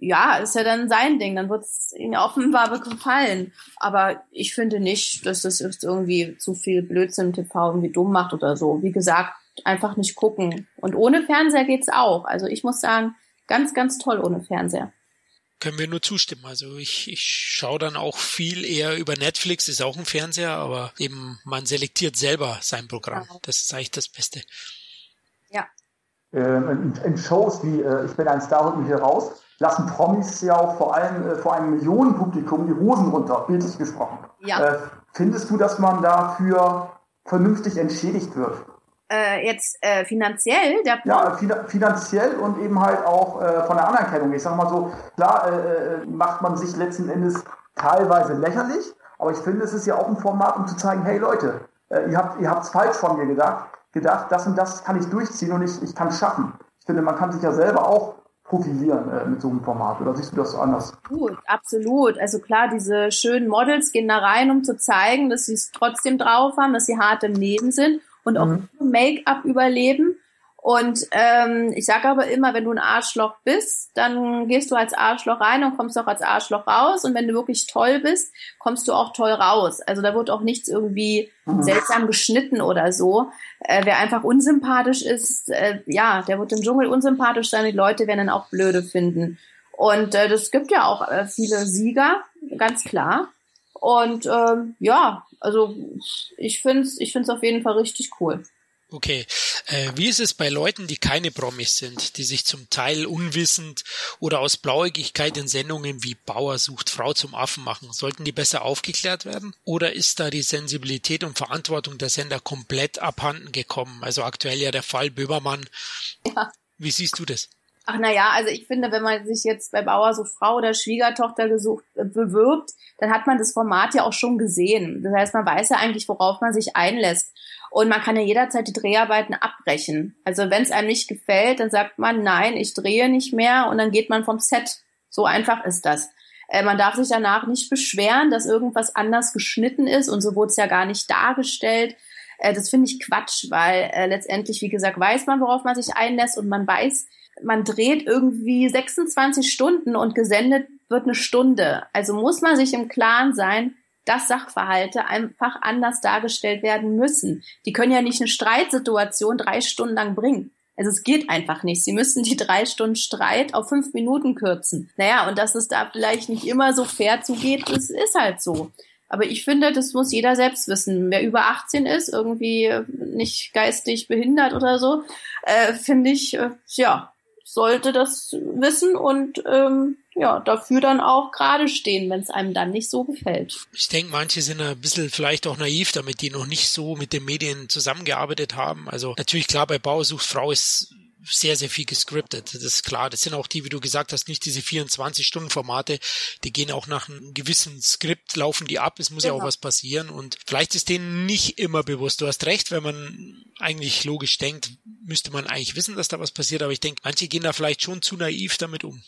ja, ist ja dann sein Ding, dann wird es ihm offenbar gefallen. Aber ich finde nicht, dass das irgendwie zu viel Blödsinn im TV irgendwie dumm macht oder so. Wie gesagt, einfach nicht gucken. Und ohne Fernseher geht's auch. Also ich muss sagen, ganz, ganz toll ohne Fernseher. Können wir nur zustimmen. Also ich, ich schaue dann auch viel eher über Netflix, ist auch ein Fernseher, aber eben man selektiert selber sein Programm. Das ist eigentlich das Beste. Ja. Ähm, in, in, Shows wie äh, Ich bin ein Star, holt mich hier raus, lassen Promis ja auch vor allem äh, vor einem Millionenpublikum die Hosen runter, bildlich gesprochen. Ja. Äh, findest du, dass man dafür vernünftig entschädigt wird? Äh, jetzt äh, finanziell der Ja, finanziell und eben halt auch äh, von der Anerkennung. Ich sag mal so, klar äh, äh, macht man sich letzten Endes teilweise lächerlich, aber ich finde, es ist ja auch ein Format, um zu zeigen, hey Leute, äh, ihr habt ihr habt's falsch von mir gedacht, gedacht, das und das kann ich durchziehen und ich, ich kann es schaffen. Ich finde, man kann sich ja selber auch profilieren äh, mit so einem Format. Oder siehst du das anders? Gut, absolut. Also klar, diese schönen Models gehen da rein, um zu zeigen, dass sie es trotzdem drauf haben, dass sie hart im Leben sind und auch mhm. Make-up überleben. Und ähm, ich sage aber immer, wenn du ein Arschloch bist, dann gehst du als Arschloch rein und kommst auch als Arschloch raus. Und wenn du wirklich toll bist, kommst du auch toll raus. Also da wird auch nichts irgendwie mhm. seltsam geschnitten oder so. Äh, wer einfach unsympathisch ist, äh, ja, der wird im Dschungel unsympathisch sein. Die Leute werden ihn auch blöde finden. Und äh, das gibt ja auch äh, viele Sieger, ganz klar. Und ähm, ja, also ich finde es ich find's auf jeden Fall richtig cool. Okay. Äh, wie ist es bei Leuten, die keine Promis sind, die sich zum Teil unwissend oder aus Blauäugigkeit in Sendungen wie Bauer sucht Frau zum Affen machen? Sollten die besser aufgeklärt werden? Oder ist da die Sensibilität und Verantwortung der Sender komplett abhanden gekommen? Also aktuell ja der Fall Böhmermann. Ja. Wie siehst du das? Ach naja, also ich finde, wenn man sich jetzt bei Bauer so Frau oder Schwiegertochter gesucht äh, bewirbt, dann hat man das Format ja auch schon gesehen. Das heißt, man weiß ja eigentlich, worauf man sich einlässt. Und man kann ja jederzeit die Dreharbeiten abbrechen. Also wenn es einem nicht gefällt, dann sagt man, nein, ich drehe nicht mehr und dann geht man vom Set. So einfach ist das. Äh, man darf sich danach nicht beschweren, dass irgendwas anders geschnitten ist und so wurde es ja gar nicht dargestellt. Äh, das finde ich Quatsch, weil äh, letztendlich, wie gesagt, weiß man, worauf man sich einlässt und man weiß, man dreht irgendwie 26 Stunden und gesendet wird eine Stunde. Also muss man sich im Klaren sein, dass Sachverhalte einfach anders dargestellt werden müssen. Die können ja nicht eine Streitsituation drei Stunden lang bringen. Also es geht einfach nicht. Sie müssen die drei Stunden Streit auf fünf Minuten kürzen. Naja, und dass es da vielleicht nicht immer so fair zugeht, das ist halt so. Aber ich finde, das muss jeder selbst wissen. Wer über 18 ist, irgendwie nicht geistig behindert oder so, äh, finde ich, äh, ja, sollte das wissen und ähm, ja, dafür dann auch gerade stehen, wenn es einem dann nicht so gefällt. Ich denke, manche sind ein bisschen vielleicht auch naiv damit, die noch nicht so mit den Medien zusammengearbeitet haben. Also natürlich klar, bei Bauersuchsfrau ist sehr, sehr viel gescriptet. Das ist klar. Das sind auch die, wie du gesagt hast, nicht diese 24-Stunden-Formate. Die gehen auch nach einem gewissen Skript, laufen die ab. Es muss genau. ja auch genau. was passieren. Und vielleicht ist denen nicht immer bewusst. Du hast recht, wenn man eigentlich logisch denkt, müsste man eigentlich wissen, dass da was passiert. Aber ich denke, manche gehen da vielleicht schon zu naiv damit um.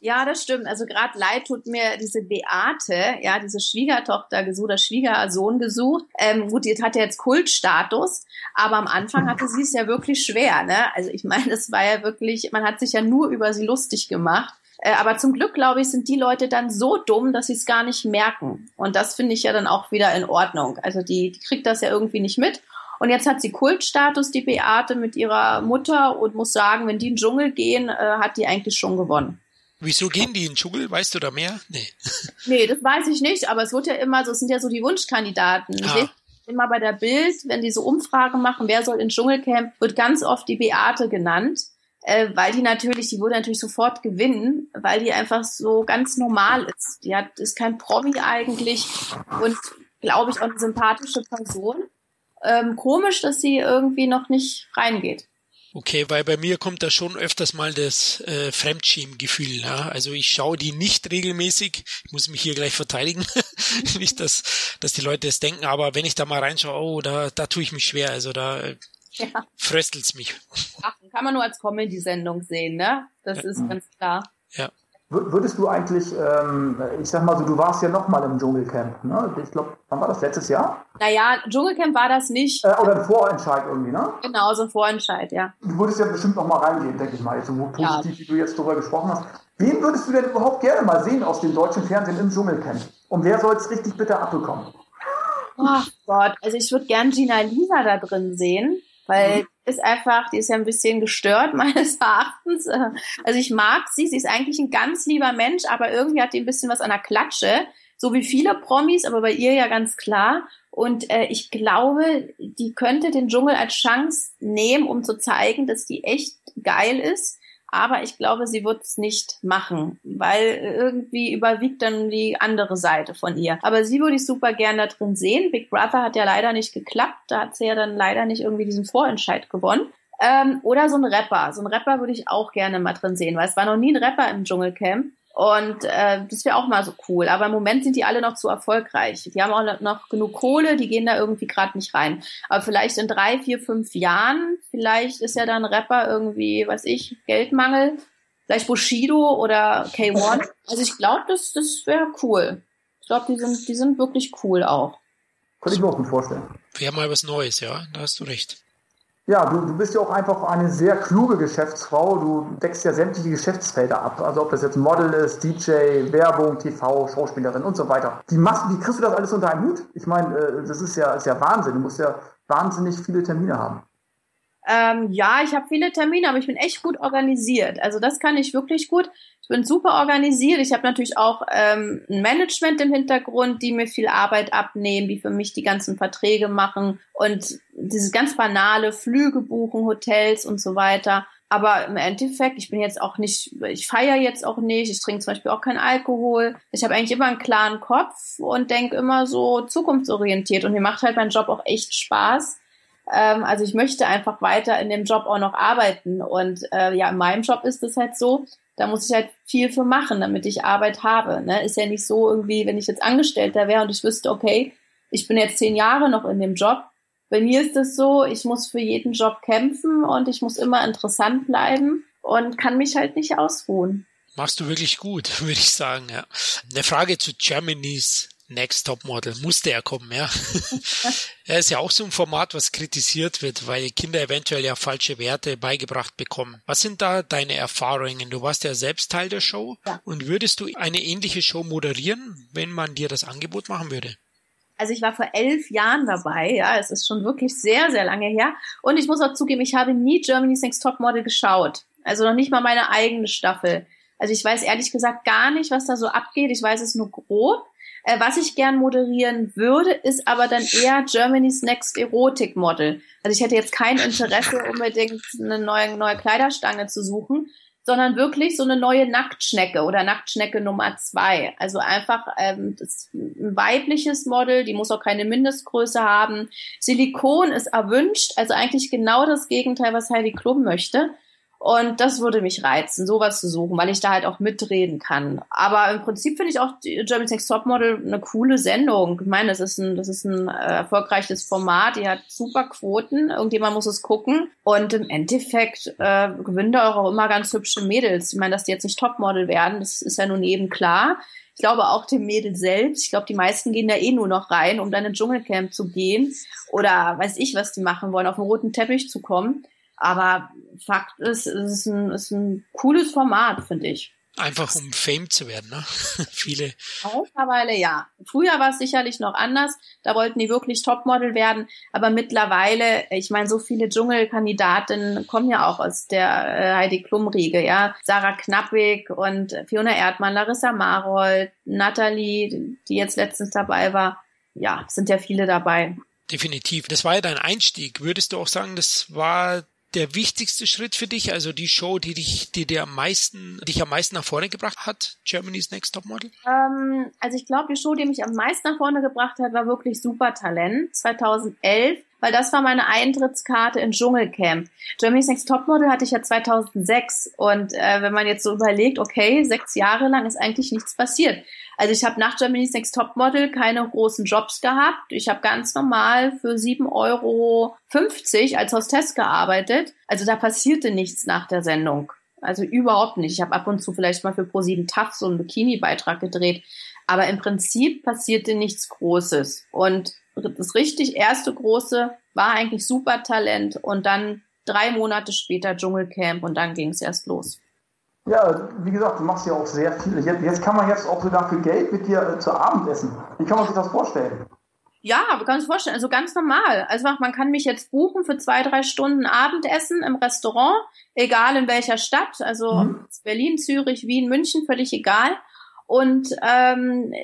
Ja, das stimmt. Also gerade leid tut mir diese Beate, ja, diese Schwiegertochter gesucht, oder Schwiegersohn gesucht. Ähm, gut, die hat ja jetzt Kultstatus, aber am Anfang hatte sie es ja wirklich schwer. Ne? Also ich meine, es war ja wirklich, man hat sich ja nur über sie lustig gemacht. Äh, aber zum Glück, glaube ich, sind die Leute dann so dumm, dass sie es gar nicht merken. Und das finde ich ja dann auch wieder in Ordnung. Also die, die kriegt das ja irgendwie nicht mit. Und jetzt hat sie Kultstatus, die Beate, mit ihrer Mutter und muss sagen, wenn die in den Dschungel gehen, äh, hat die eigentlich schon gewonnen. Wieso gehen die in den Dschungel? Weißt du da mehr? Nee. Nee, das weiß ich nicht, aber es wird ja immer so, es sind ja so die Wunschkandidaten. Ah. Immer bei der Bild, wenn die so Umfragen machen, wer soll ins Dschungelcamp, wird ganz oft die Beate genannt, äh, weil die natürlich, die würde natürlich sofort gewinnen, weil die einfach so ganz normal ist. Die hat, ist kein Promi eigentlich und glaube ich auch eine sympathische Person. Ähm, komisch, dass sie irgendwie noch nicht reingeht. Okay, weil bei mir kommt da schon öfters mal das äh, Fremdschämen-Gefühl. Ja? Also ich schaue die nicht regelmäßig. Ich muss mich hier gleich verteidigen. nicht, dass, dass die Leute es denken, aber wenn ich da mal reinschaue, oh, da, da tue ich mich schwer. Also da äh, ja. fröstelt's mich. Ach, kann man nur als Comedy-Sendung sehen, ne? Das ja. ist ganz klar. Ja. Würdest du eigentlich, ähm, ich sag mal so, du warst ja noch mal im Dschungelcamp, ne? Ich glaube, wann war das? Letztes Jahr? Naja, Dschungelcamp war das nicht. Äh, oder ein Vorentscheid irgendwie, ne? Genau, so ein Vorentscheid, ja. Du würdest ja bestimmt noch mal reingehen, denke ich mal, jetzt so positiv, ja. wie du jetzt darüber gesprochen hast. Wen würdest du denn überhaupt gerne mal sehen aus dem deutschen Fernsehen im Dschungelcamp? Und wer soll es richtig bitte abbekommen? Ach Gott, also ich würde gern Gina Lisa da drin sehen, weil mhm ist einfach, die ist ja ein bisschen gestört meines Erachtens. Also ich mag sie, sie ist eigentlich ein ganz lieber Mensch, aber irgendwie hat die ein bisschen was an der Klatsche, so wie viele Promis, aber bei ihr ja ganz klar. Und äh, ich glaube, die könnte den Dschungel als Chance nehmen, um zu zeigen, dass die echt geil ist aber ich glaube, sie wird es nicht machen, weil irgendwie überwiegt dann die andere Seite von ihr. Aber sie würde ich super gern da drin sehen. Big Brother hat ja leider nicht geklappt. Da hat sie ja dann leider nicht irgendwie diesen Vorentscheid gewonnen. Ähm, oder so ein Rapper. So ein Rapper würde ich auch gerne mal drin sehen, weil es war noch nie ein Rapper im Dschungelcamp. Und äh, das wäre auch mal so cool. Aber im Moment sind die alle noch zu erfolgreich. Die haben auch noch genug Kohle, die gehen da irgendwie gerade nicht rein. Aber vielleicht in drei, vier, fünf Jahren, vielleicht ist ja dann Rapper irgendwie, weiß ich, Geldmangel. Vielleicht Bushido oder K1. Also ich glaube, das, das wäre cool. Ich glaube, die sind, die sind wirklich cool auch. Könnte ich mir auch gut vorstellen. Wäre mal was Neues, ja, da hast du recht. Ja, du, du bist ja auch einfach eine sehr kluge Geschäftsfrau. Du deckst ja sämtliche Geschäftsfelder ab. Also ob das jetzt Model ist, DJ, Werbung, TV, Schauspielerin und so weiter. Wie, machst, wie kriegst du das alles unter einen Hut? Ich meine, äh, das ist ja, ist ja Wahnsinn. Du musst ja wahnsinnig viele Termine haben. Ähm, ja, ich habe viele Termine, aber ich bin echt gut organisiert. Also das kann ich wirklich gut. Ich bin super organisiert. Ich habe natürlich auch ähm, ein Management im Hintergrund, die mir viel Arbeit abnehmen, die für mich die ganzen Verträge machen und dieses ganz banale Flüge buchen, Hotels und so weiter. Aber im Endeffekt, ich bin jetzt auch nicht, ich feiere jetzt auch nicht, ich trinke zum Beispiel auch keinen Alkohol. Ich habe eigentlich immer einen klaren Kopf und denke immer so zukunftsorientiert. Und mir macht halt mein Job auch echt Spaß Ähm, also ich möchte einfach weiter in dem Job auch noch arbeiten. Und äh, ja, in meinem Job ist es halt so, da muss ich halt viel für machen, damit ich Arbeit habe. Ne? Ist ja nicht so irgendwie, wenn ich jetzt Angestellter wäre und ich wüsste, okay, ich bin jetzt zehn Jahre noch in dem Job. Bei mir ist es so, ich muss für jeden Job kämpfen und ich muss immer interessant bleiben und kann mich halt nicht ausruhen. Machst du wirklich gut, würde ich sagen, ja. Eine Frage zu Germany's Next Top Model. Musste er kommen, ja. er ist ja auch so ein Format, was kritisiert wird, weil Kinder eventuell ja falsche Werte beigebracht bekommen. Was sind da deine Erfahrungen? Du warst ja selbst Teil der Show. Ja. Und würdest du eine ähnliche Show moderieren, wenn man dir das Angebot machen würde? Also ich war vor elf Jahren dabei, ja, es ist schon wirklich sehr, sehr lange her. Und ich muss auch zugeben, ich habe nie Germany's Next Top Model geschaut. Also noch nicht mal meine eigene Staffel. Also ich weiß ehrlich gesagt gar nicht, was da so abgeht. Ich weiß es nur grob. Äh, was ich gern moderieren würde, ist aber dann eher Germany's Next Erotic Model. Also ich hätte jetzt kein Interesse, unbedingt eine neue, neue Kleiderstange zu suchen, sondern wirklich so eine neue Nacktschnecke oder Nacktschnecke Nummer zwei. Also einfach ähm, ein weibliches Model, die muss auch keine Mindestgröße haben. Silikon ist erwünscht, also eigentlich genau das Gegenteil, was Heidi Klum möchte. Und das würde mich reizen, sowas zu suchen, weil ich da halt auch mitreden kann. Aber im Prinzip finde ich auch German Sex Topmodel eine coole Sendung. Ich meine, das ist ein, das ist ein äh, erfolgreiches Format, die hat super Quoten, irgendjemand muss es gucken. Und im Endeffekt äh, gewinnen da auch immer ganz hübsche Mädels. Ich meine, dass die jetzt nicht Topmodel werden, das ist ja nun eben klar. Ich glaube auch dem Mädel selbst. Ich glaube, die meisten gehen da eh nur noch rein, um dann in Dschungelcamp zu gehen oder weiß ich, was die machen wollen, auf den roten Teppich zu kommen. Aber Fakt ist, es ist ein, ist ein cooles Format, finde ich. Einfach um Fame zu werden, ne? Viele. Mittlerweile ja. Früher war es sicherlich noch anders. Da wollten die wirklich Topmodel werden. Aber mittlerweile, ich meine, so viele Dschungelkandidatinnen kommen ja auch aus der äh, Heidi Klum-Riege, ja. Sarah Knappig und Fiona Erdmann, Larissa Marold, Natalie, die jetzt letztens dabei war. Ja, sind ja viele dabei. Definitiv. Das war ja dein Einstieg. Würdest du auch sagen, das war der wichtigste Schritt für dich, also die Show, die dich, die dir am meisten, dich am meisten nach vorne gebracht hat, Germany's Next Top Model? Ähm, also ich glaube, die Show, die mich am meisten nach vorne gebracht hat, war wirklich Supertalent 2011 weil das war meine Eintrittskarte in Dschungelcamp. Germany's Next Topmodel hatte ich ja 2006 und äh, wenn man jetzt so überlegt, okay, sechs Jahre lang ist eigentlich nichts passiert. Also ich habe nach Germany's Next Topmodel keine großen Jobs gehabt. Ich habe ganz normal für 7,50 Euro als Hostess gearbeitet. Also da passierte nichts nach der Sendung. Also überhaupt nicht. Ich habe ab und zu vielleicht mal für Pro7 TAF so einen Bikini-Beitrag gedreht. Aber im Prinzip passierte nichts Großes. Und das richtig erste große war eigentlich Supertalent und dann drei Monate später Dschungelcamp und dann ging es erst los. Ja, wie gesagt, du machst ja auch sehr viel. Jetzt, jetzt kann man jetzt auch sogar für Geld mit dir äh, zu Abend essen. Wie kann man sich das vorstellen? Ja, wir können uns vorstellen, also ganz normal. Also man kann mich jetzt buchen für zwei, drei Stunden Abendessen im Restaurant, egal in welcher Stadt, also mhm. Berlin, Zürich, Wien, München, völlig egal. Und ähm,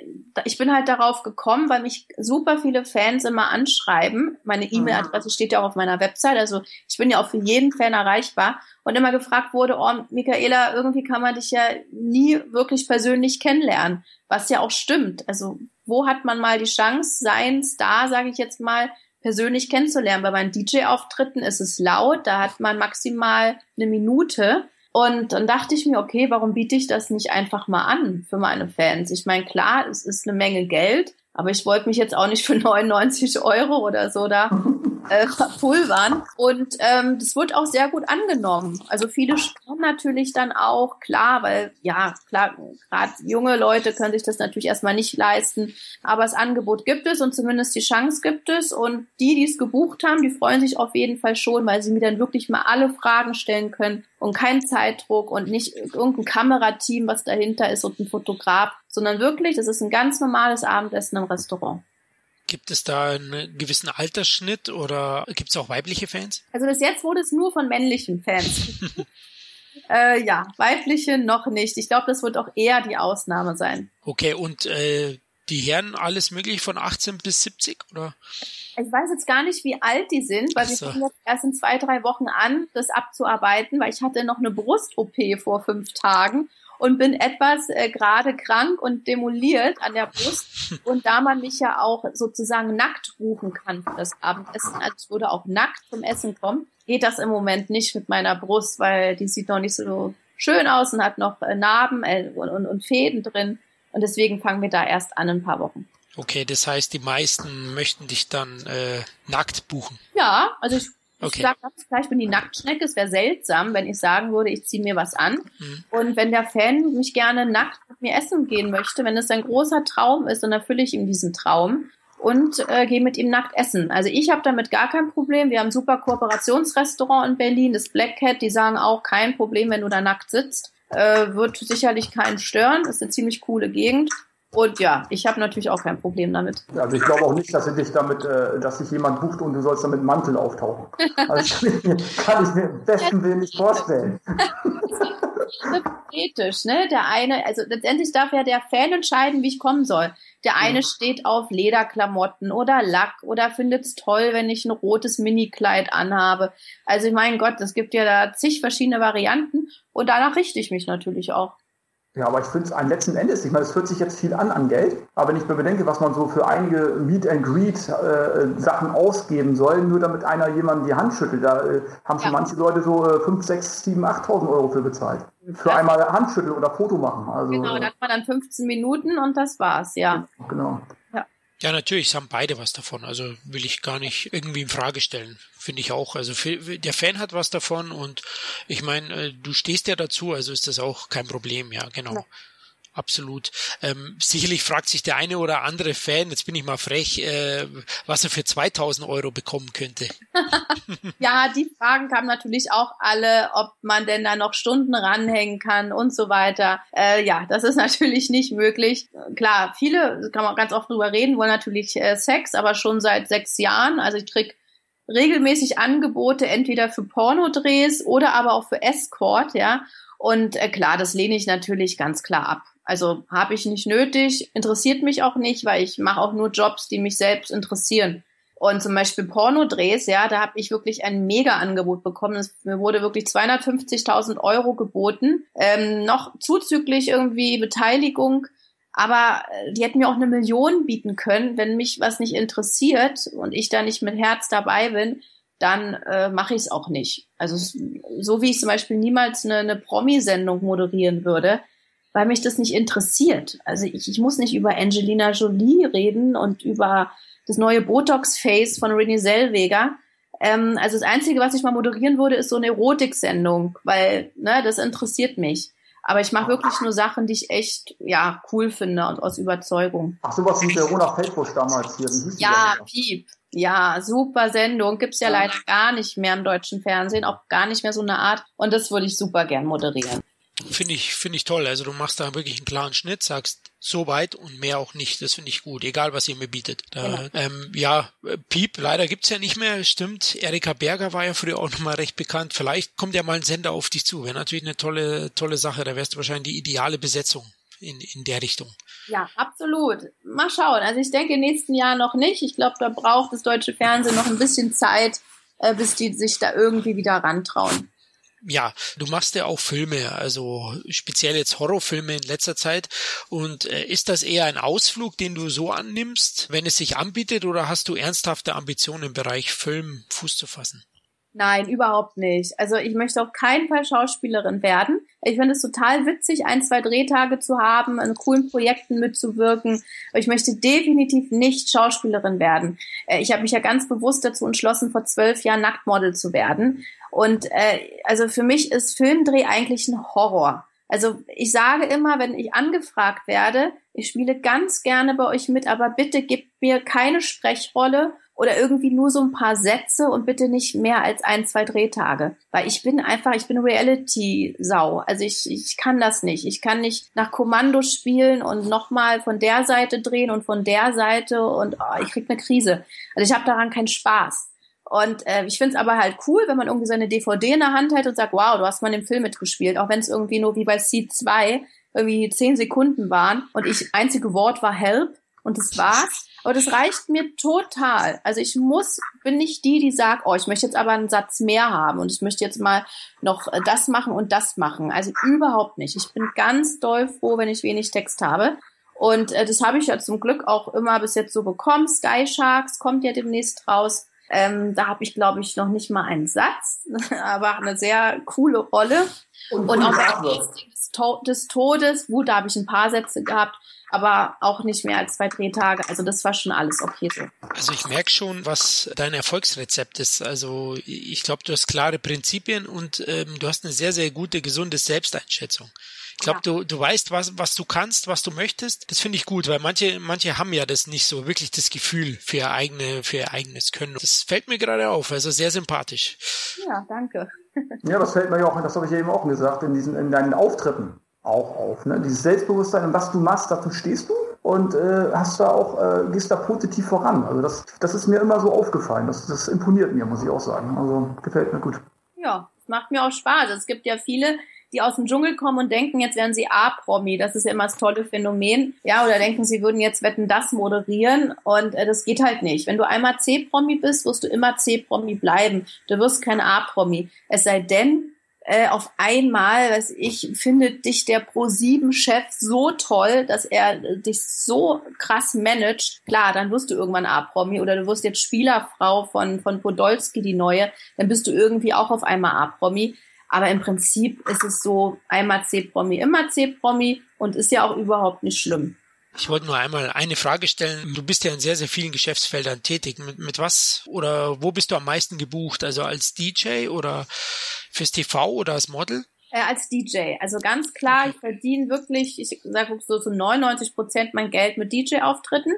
ich bin halt darauf gekommen, weil mich super viele Fans immer anschreiben. Meine E-Mail-Adresse steht ja auch auf meiner Website, also ich bin ja auch für jeden Fan erreichbar und immer gefragt wurde, oh Michaela, irgendwie kann man dich ja nie wirklich persönlich kennenlernen, was ja auch stimmt. Also wo hat man mal die Chance, seinen Star, sage ich jetzt mal, persönlich kennenzulernen? Bei meinen DJ-Auftritten ist es laut, da hat man maximal eine Minute. Und dann dachte ich mir, okay, warum biete ich das nicht einfach mal an für meine Fans? Ich meine, klar, es ist eine Menge Geld, aber ich wollte mich jetzt auch nicht für 99 Euro oder so da äh, pulvern. Und ähm, das wird auch sehr gut angenommen. Also viele sparen natürlich dann auch, klar, weil ja, klar, gerade junge Leute können sich das natürlich erstmal nicht leisten. Aber das Angebot gibt es und zumindest die Chance gibt es. Und die, die es gebucht haben, die freuen sich auf jeden Fall schon, weil sie mir dann wirklich mal alle Fragen stellen können und kein Zeitdruck und nicht irgendein Kamerateam, was dahinter ist und ein Fotograf, sondern wirklich, das ist ein ganz normales Abendessen im Restaurant. Gibt es da einen gewissen Altersschnitt oder gibt es auch weibliche Fans? Also bis jetzt wurde es nur von männlichen Fans. äh, ja, weibliche noch nicht. Ich glaube, das wird auch eher die Ausnahme sein. Okay, und äh, die Herren alles möglich von 18 bis 70 oder? Ich weiß jetzt gar nicht, wie alt die sind, weil so. wir fangen jetzt erst in zwei, drei Wochen an, das abzuarbeiten, weil ich hatte noch eine Brust-OP vor fünf Tagen und bin etwas äh, gerade krank und demoliert an der Brust. Und da man mich ja auch sozusagen nackt buchen kann für das Abendessen, also ich würde auch nackt zum Essen kommen, geht das im Moment nicht mit meiner Brust, weil die sieht noch nicht so schön aus und hat noch äh, Narben äh, und, und, und Fäden drin. Und deswegen fangen wir da erst an in ein paar Wochen. Okay, das heißt, die meisten möchten dich dann äh, nackt buchen. Ja, also ich Okay. Ich sage ganz klar, ich bin die Nacktschnecke. Es wäre seltsam, wenn ich sagen würde, ich ziehe mir was an. Mhm. Und wenn der Fan mich gerne nackt mit mir essen gehen möchte, wenn es ein großer Traum ist, dann erfülle ich ihm diesen Traum und äh, gehe mit ihm nackt essen. Also ich habe damit gar kein Problem. Wir haben ein super Kooperationsrestaurant in Berlin, das Black Cat. Die sagen auch, kein Problem, wenn du da nackt sitzt. Äh, wird sicherlich keinen stören. Ist eine ziemlich coole Gegend. Und ja, ich habe natürlich auch kein Problem damit. Also ich glaube auch nicht, dass dich damit, äh, dass sich jemand bucht und du sollst damit Mantel auftauchen. Also kann ich mir im besten Willen nicht vorstellen. Hypothetisch, ne? Der eine, also letztendlich darf ja der Fan entscheiden, wie ich kommen soll. Der eine steht auf Lederklamotten oder Lack oder findet es toll, wenn ich ein rotes Minikleid anhabe. Also mein Gott, es gibt ja da zig verschiedene Varianten und danach richte ich mich natürlich auch. Ja, aber ich finde es ein letzten Endes, ich meine, es hört sich jetzt viel an an Geld, aber wenn ich mir bedenke, was man so für einige Meet and Greet äh, Sachen ausgeben soll, nur damit einer jemanden die Hand schüttelt, da äh, haben schon ja. manche Leute so äh, 5, 6, 7, 8.000 Euro für bezahlt. Für ja. einmal Handschütteln oder Foto machen. Also, genau, da hat man dann 15 Minuten und das war's, ja. Genau. Ja, natürlich haben beide was davon. Also will ich gar nicht irgendwie in Frage stellen. Finde ich auch. Also der Fan hat was davon und ich meine, äh, du stehst ja dazu, also ist das auch kein Problem, ja, genau. Ja absolut. Ähm, sicherlich fragt sich der eine oder andere Fan, jetzt bin ich mal frech, äh, was er für 2000 Euro bekommen könnte. ja, die Fragen kamen natürlich auch alle, ob man denn da noch Stunden ranhängen kann und so weiter. Äh, ja, das ist natürlich nicht möglich. Klar, viele, kann man ganz oft drüber reden, wollen natürlich äh, Sex, aber schon seit sechs Jahren. Also ich krieg regelmäßig Angebote entweder für Pornodrehs oder aber auch für Escort, ja. Und äh, klar, das lehne ich natürlich ganz klar ab. Also habe ich nicht nötig, interessiert mich auch nicht, weil ich mache auch nur Jobs, die mich selbst interessieren. Und zum Beispiel Pornodrehs, ja, da habe ich wirklich ein Mega-Angebot bekommen. Es, mir wurde wirklich 250.000 Euro geboten, ähm, noch zuzüglich irgendwie Beteiligung. Aber äh, die hätten mir auch eine Million bieten können, wenn mich was nicht interessiert und ich da nicht mit Herz dabei bin, dann äh, mache ich es auch nicht. Also so wie ich zum Beispiel niemals eine, eine Promi-Sendung moderieren würde, weil mich das nicht interessiert. Also ich, ich muss nicht über Angelina Jolie reden und über das neue Botox-Face von Renée Zellweger. Ähm, also das Einzige, was ich mal moderieren würde, ist so eine Erotik-Sendung, weil ne, das interessiert mich. Aber ich mache wirklich nur Sachen, die ich echt ja cool finde und aus Überzeugung. Ach, sowas wie Verona Feldbusch damals hier. ja, Piep. Ja, super Sendung. Gibt's ja, ja leider gar nicht mehr im deutschen Fernsehen, auch gar nicht mehr so eine Art. Und das würde ich super gern moderieren. Finde ich, finde ich toll. Also du machst da wirklich einen klaren Schnitt, sagst so weit und mehr auch nicht. Das finde ich gut, egal was ihr mir bietet. Da, ja. Ähm, ja, Piep, leider gibt's ja nicht mehr, stimmt. Erika Berger war ja früher auch nochmal recht bekannt. Vielleicht kommt ja mal ein Sender auf dich zu. Wäre natürlich eine tolle, tolle Sache. Da wärst du wahrscheinlich die ideale Besetzung in, in der Richtung. Ja, absolut. Mal schauen. Also ich denke, nächsten Jahren noch nicht. Ich glaube, da braucht das deutsche Fernsehen noch ein bisschen Zeit, äh, bis die sich da irgendwie wieder rantrauen ja, du machst ja auch Filme, also speziell jetzt Horrorfilme in letzter Zeit. Und äh, ist das eher ein Ausflug, den du so annimmst, wenn es sich anbietet, oder hast du ernsthafte Ambitionen im Bereich Film Fuß zu fassen? Nein, überhaupt nicht. Also ich möchte auf keinen Fall Schauspielerin werden. Ich finde es total witzig, ein, zwei Drehtage zu haben, an coolen Projekten mitzuwirken. Aber ich möchte definitiv nicht Schauspielerin werden. Äh, ich habe mich ja ganz bewusst dazu entschlossen, vor zwölf Jahren Nacktmodel zu werden. Und äh, also für mich ist Filmdreh eigentlich ein Horror. Also ich sage immer, wenn ich angefragt werde, ich spiele ganz gerne bei euch mit, aber bitte gebt mir keine Sprechrolle oder irgendwie nur so ein paar Sätze und bitte nicht mehr als ein, zwei Drehtage. Weil ich bin einfach, ich bin Reality-Sau. Also ich, ich kann das nicht. Ich kann nicht nach Kommando spielen und nochmal von der Seite drehen und von der Seite und oh, ich krieg eine Krise. Also ich habe daran keinen Spaß. Und äh, ich finde es aber halt cool, wenn man irgendwie seine DVD in der Hand hält und sagt, wow, du hast mal im Film mitgespielt, auch wenn es irgendwie nur wie bei Seed 2 irgendwie zehn Sekunden waren und ich einzige Wort war Help und das war's. Aber das reicht mir total. Also ich muss, bin nicht die, die sagt, oh, ich möchte jetzt aber einen Satz mehr haben und ich möchte jetzt mal noch äh, das machen und das machen. Also überhaupt nicht. Ich bin ganz doll froh, wenn ich wenig Text habe. Und äh, das habe ich ja zum Glück auch immer bis jetzt so bekommen. Sky Sharks kommt ja demnächst raus. Ähm, da habe ich, glaube ich, noch nicht mal einen Satz, aber eine sehr coole Rolle. Und, und auch to des Todes, gut, da habe ich ein paar Sätze gehabt, aber auch nicht mehr als zwei Drehtage. Also das war schon alles okay so. Also ich merke schon, was dein Erfolgsrezept ist. Also ich glaube, du hast klare Prinzipien und ähm, du hast eine sehr, sehr gute, gesunde Selbsteinschätzung. Ich glaube, ja. du, du weißt, was, was du kannst, was du möchtest. Das finde ich gut, weil manche, manche haben ja das nicht so, wirklich das Gefühl für ihr, eigene, für ihr eigenes Können. Das fällt mir gerade auf, also sehr sympathisch. Ja, danke. ja, das fällt mir ja auch, das habe ich ja eben auch gesagt, in diesen, in deinen Auftritten auch auf. Ne? Dieses Selbstbewusstsein und was du machst, dazu stehst du und äh, hast da auch, äh, gehst da positiv voran. Also das, das ist mir immer so aufgefallen. Das, das imponiert mir, muss ich auch sagen. Also gefällt mir gut. Ja, es macht mir auch Spaß. Es gibt ja viele, die aus dem Dschungel kommen und denken, jetzt wären sie A-Promi. Das ist ja immer das tolle Phänomen. Ja, oder denken, sie würden jetzt Wetten das moderieren und äh, das geht halt nicht. Wenn du einmal C-Promi bist, wirst du immer C-Promi bleiben. Du wirst kein A-Promi. Es sei denn, äh, auf einmal, weiß ich, findet dich der Pro7-Chef so toll, dass er dich so krass managt. Klar, dann wirst du irgendwann A-Promi oder du wirst jetzt Spielerfrau von, von Podolski, die neue, dann bist du irgendwie auch auf einmal A-Promi. Aber im Prinzip ist es so, einmal C-Promi, immer C-Promi und ist ja auch überhaupt nicht schlimm. Ich wollte nur einmal eine Frage stellen. Du bist ja in sehr, sehr vielen Geschäftsfeldern tätig. Mit, mit was oder wo bist du am meisten gebucht? Also als DJ oder fürs TV oder als Model? Äh, als DJ. Also ganz klar, ich verdiene wirklich, ich sage so zu 99 Prozent mein Geld mit DJ-Auftritten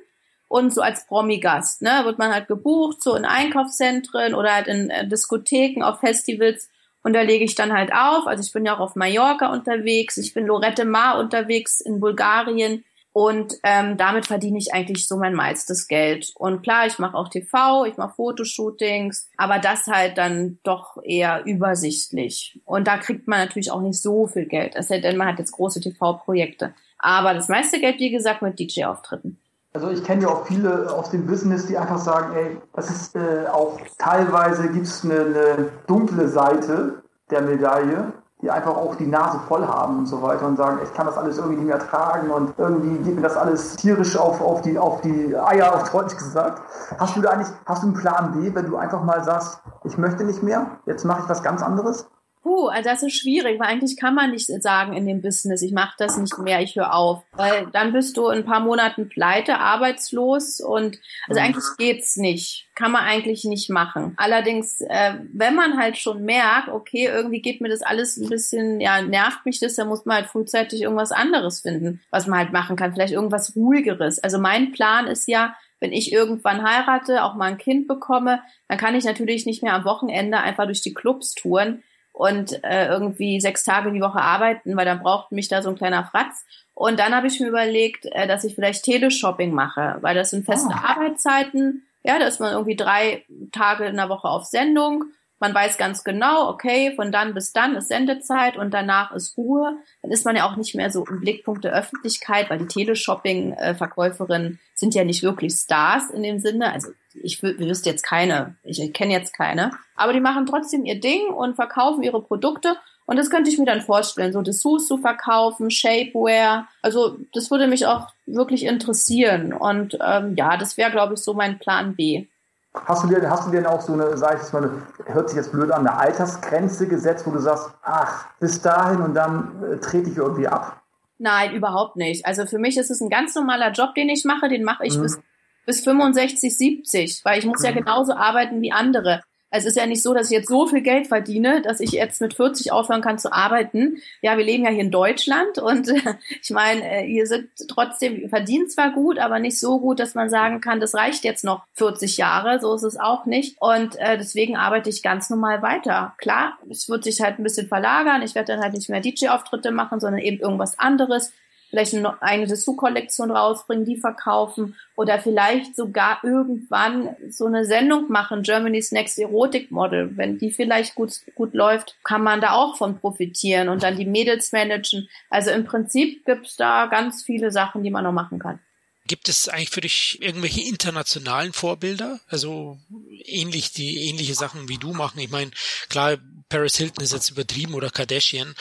und so als Promi-Gast. Ne, wird man halt gebucht, so in Einkaufszentren oder halt in äh, Diskotheken, auf Festivals. Und da lege ich dann halt auf. Also ich bin ja auch auf Mallorca unterwegs, ich bin Lorette Mar unterwegs in Bulgarien. Und ähm, damit verdiene ich eigentlich so mein meistes Geld. Und klar, ich mache auch TV, ich mache Fotoshootings, aber das halt dann doch eher übersichtlich. Und da kriegt man natürlich auch nicht so viel Geld, es sei denn, man hat jetzt große TV-Projekte. Aber das meiste Geld, wie gesagt, mit DJ-Auftritten. Also ich kenne ja auch viele aus dem Business, die einfach sagen, ey, das ist äh, auch teilweise gibt es eine, eine dunkle Seite der Medaille die einfach auch die Nase voll haben und so weiter und sagen, ich kann das alles irgendwie nicht mehr tragen und irgendwie geht mir das alles tierisch auf, auf, die, auf die Eier, auf Deutsch gesagt. Hast du da eigentlich, hast du einen Plan B, wenn du einfach mal sagst, ich möchte nicht mehr, jetzt mache ich was ganz anderes? Puh, also das ist schwierig, weil eigentlich kann man nicht sagen in dem Business, ich mache das nicht mehr, ich höre auf. Weil dann bist du in ein paar Monaten pleite, arbeitslos und also mhm. eigentlich geht's nicht. Kann man eigentlich nicht machen. Allerdings, äh, wenn man halt schon merkt, okay, irgendwie geht mir das alles ein bisschen, ja, nervt mich das, dann muss man halt frühzeitig irgendwas anderes finden, was man halt machen kann. Vielleicht irgendwas ruhigeres. Also mein Plan ist ja, wenn ich irgendwann heirate, auch mal ein Kind bekomme, dann kann ich natürlich nicht mehr am Wochenende einfach durch die Clubs touren und äh, irgendwie sechs Tage die Woche arbeiten, weil dann braucht mich da so ein kleiner Fratz. Und dann habe ich mir überlegt, äh, dass ich vielleicht Teleshopping mache, weil das sind feste oh. Arbeitszeiten. Ja, da ist man irgendwie drei Tage in der Woche auf Sendung man weiß ganz genau, okay, von dann bis dann ist Sendezeit und danach ist Ruhe. Dann ist man ja auch nicht mehr so im Blickpunkt der Öffentlichkeit, weil die Teleshopping-Verkäuferinnen sind ja nicht wirklich Stars in dem Sinne. Also ich wüsste jetzt keine, ich kenne jetzt keine, aber die machen trotzdem ihr Ding und verkaufen ihre Produkte. Und das könnte ich mir dann vorstellen, so Dessous zu verkaufen, Shapewear. Also das würde mich auch wirklich interessieren. Und ähm, ja, das wäre, glaube ich, so mein Plan B. Hast du dir, hast du dir auch so eine, sag ich mal, hört sich jetzt blöd an, eine Altersgrenze gesetzt, wo du sagst, ach, bis dahin und dann äh, trete ich irgendwie ab? Nein, überhaupt nicht. Also für mich ist es ein ganz normaler Job, den ich mache, den mache ich mhm. bis, bis 65, 70, weil ich muss mhm. ja genauso arbeiten wie andere es ist ja nicht so, dass ich jetzt so viel Geld verdiene, dass ich jetzt mit 40 aufhören kann zu arbeiten. Ja, wir leben ja hier in Deutschland und ich meine, äh, hier sind trotzdem, verdienen zwar gut, aber nicht so gut, dass man sagen kann, das reicht jetzt noch 40 Jahre. So ist es auch nicht. Und äh, deswegen arbeite ich ganz normal weiter. Klar, es wird sich halt ein bisschen verlagern. Ich werde dann halt nicht mehr DJ-Auftritte machen, sondern eben irgendwas anderes vielleicht eine Dessous-Kollektion rausbringen, die verkaufen oder vielleicht sogar irgendwann so eine Sendung machen, Germany's Next Erotic Model. Wenn die vielleicht gut, gut läuft, kann man da auch von profitieren und dann die Mädels managen. Also im Prinzip gibt's da ganz viele Sachen, die man noch machen kann. Gibt es eigentlich für dich irgendwelche internationalen Vorbilder? Also ähnlich die ähnliche Sachen wie du machen. Ich meine, klar, Paris Hilton ist jetzt übertrieben oder Kardashian.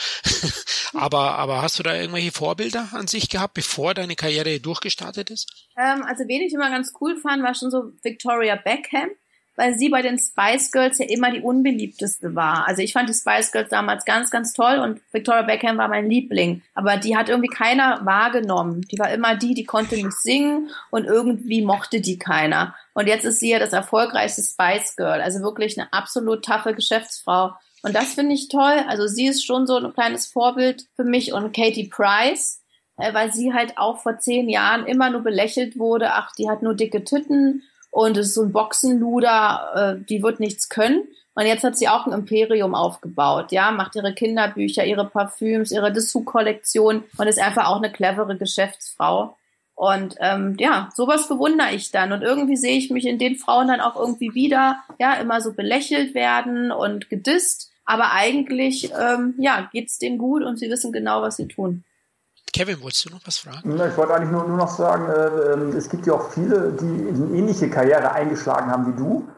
aber, aber hast du da irgendwelche Vorbilder an sich gehabt, bevor deine Karriere durchgestartet ist? Ähm, also wen ich immer ganz cool fand, war schon so Victoria Beckham weil sie bei den Spice Girls ja immer die unbeliebteste war. Also ich fand die Spice Girls damals ganz, ganz toll und Victoria Beckham war mein Liebling. Aber die hat irgendwie keiner wahrgenommen. Die war immer die, die konnte nicht singen und irgendwie mochte die keiner. Und jetzt ist sie ja das erfolgreichste Spice Girl. Also wirklich eine absolut taffe Geschäftsfrau. Und das finde ich toll. Also sie ist schon so ein kleines Vorbild für mich und Katie Price, äh, weil sie halt auch vor zehn Jahren immer nur belächelt wurde. Ach, die hat nur dicke Tütten und ist so ein Boxenluder, äh, die wird nichts können. Und jetzt hat sie auch ein Imperium aufgebaut, ja, macht ihre Kinderbücher, ihre Parfüms, ihre Dessous-Kollektion und ist einfach auch eine clevere Geschäftsfrau. Und ähm, ja, sowas bewundere ich dann. Und irgendwie sehe ich mich in den Frauen dann auch irgendwie wieder, ja, immer so belächelt werden und gedisst. Aber eigentlich, ähm, ja, geht's denen gut und sie wissen genau, was sie tun. Kevin, wolltest du noch was fragen? Ich wollte eigentlich nur, nur noch sagen, äh, ähm, es gibt ja auch viele, die eine ähnliche Karriere eingeschlagen haben wie du,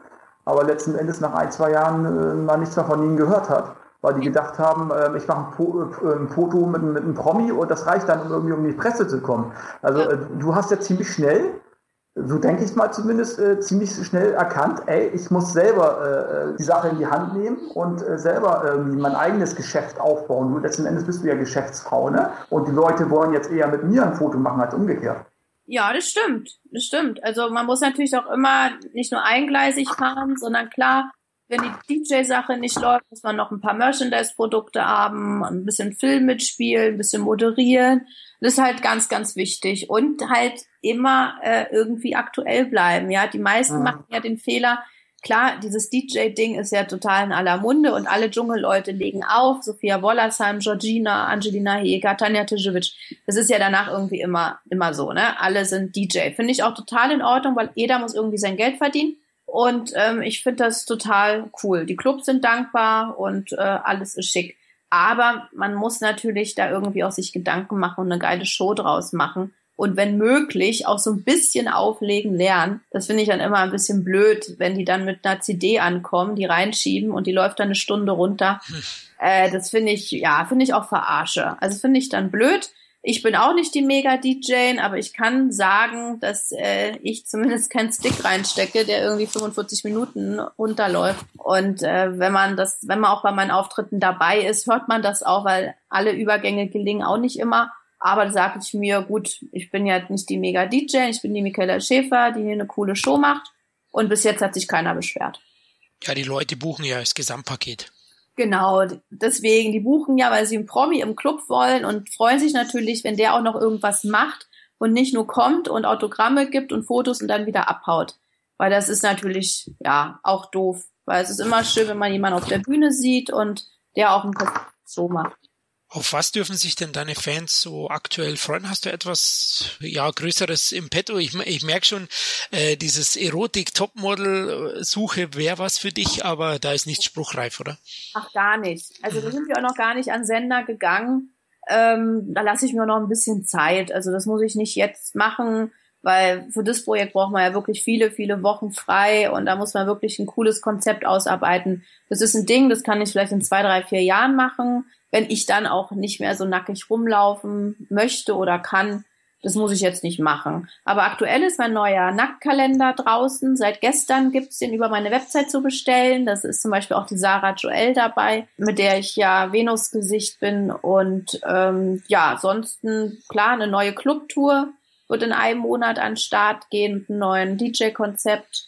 aber letzten Endes nach ein, zwei Jahren äh, man nichts mehr von ihnen gehört hat. Weil die gedacht haben, äh, ich mache ein, po äh, ein, Foto mit, mit einem Promi und das reicht dann, um irgendwie um die Presse zu kommen. Also ja. Äh, du hast ja ziemlich schnell so denke ich mal zumindest, äh, ziemlich schnell erkannt, ey, ich muss selber äh, die Sache in die Hand nehmen und äh, selber irgendwie mein eigenes Geschäft aufbauen. Du, letzten Endes bist du ja Geschäftsfrau, ne? Und die Leute wollen jetzt eher mit mir ein Foto machen als umgekehrt. Ja, das stimmt. Das stimmt. Also man muss natürlich auch immer nicht nur eingleisig fahren, sondern klar, wenn die DJ-Sache nicht läuft, muss man noch ein paar Merchandise-Produkte haben, ein bisschen Film mitspielen, ein bisschen moderieren. Das ist halt ganz, ganz wichtig. Und halt immer äh, irgendwie aktuell bleiben. Ja, die meisten mhm. machen ja den Fehler. Klar, dieses DJ-Ding ist ja total in aller Munde und alle Dschungelleute legen auf. Sophia Wollersheim, Georgina, Angelina Heger, Tanja Tijovic. Das ist ja danach irgendwie immer, immer so, ne? Alle sind DJ. Finde ich auch total in Ordnung, weil jeder muss irgendwie sein Geld verdienen. Und ähm, ich finde das total cool. Die Clubs sind dankbar und äh, alles ist schick. Aber man muss natürlich da irgendwie auch sich Gedanken machen und eine geile Show draus machen und wenn möglich auch so ein bisschen auflegen lernen. Das finde ich dann immer ein bisschen blöd, wenn die dann mit einer CD ankommen, die reinschieben und die läuft dann eine Stunde runter. Hm. Äh, das finde ich, ja, finde ich auch verarsche. Also finde ich dann blöd. Ich bin auch nicht die Mega-DJ, aber ich kann sagen, dass äh, ich zumindest keinen Stick reinstecke, der irgendwie 45 Minuten runterläuft. Und äh, wenn man das, wenn man auch bei meinen Auftritten dabei ist, hört man das auch, weil alle Übergänge gelingen auch nicht immer. Aber da sage ich mir, gut, ich bin ja nicht die Mega-DJ, ich bin die Michaela Schäfer, die hier eine coole Show macht. Und bis jetzt hat sich keiner beschwert. Ja, die Leute buchen ja das Gesamtpaket. Genau, deswegen, die buchen ja, weil sie einen Promi im Club wollen und freuen sich natürlich, wenn der auch noch irgendwas macht und nicht nur kommt und Autogramme gibt und Fotos und dann wieder abhaut. Weil das ist natürlich, ja, auch doof. Weil es ist immer schön, wenn man jemanden auf der Bühne sieht und der auch ein Show macht. Auf was dürfen sich denn deine Fans so aktuell freuen? Hast du etwas ja größeres im Petto? Ich, ich merke schon, äh, dieses Erotik-Topmodel-Suche wäre was für dich, aber da ist nichts spruchreif, oder? Ach, gar nicht. Also da sind wir auch noch gar nicht an Sender gegangen. Ähm, da lasse ich mir noch ein bisschen Zeit. Also das muss ich nicht jetzt machen, weil für das Projekt braucht man ja wirklich viele, viele Wochen frei und da muss man wirklich ein cooles Konzept ausarbeiten. Das ist ein Ding, das kann ich vielleicht in zwei, drei, vier Jahren machen wenn ich dann auch nicht mehr so nackig rumlaufen möchte oder kann, das muss ich jetzt nicht machen. Aber aktuell ist mein neuer Nacktkalender draußen. Seit gestern gibt's den über meine Website zu bestellen. Das ist zum Beispiel auch die Sarah Joel dabei, mit der ich ja Venusgesicht bin. Und ähm, ja, ansonsten klar, eine neue Clubtour wird in einem Monat an Start gehen mit einem neuen DJ-Konzept.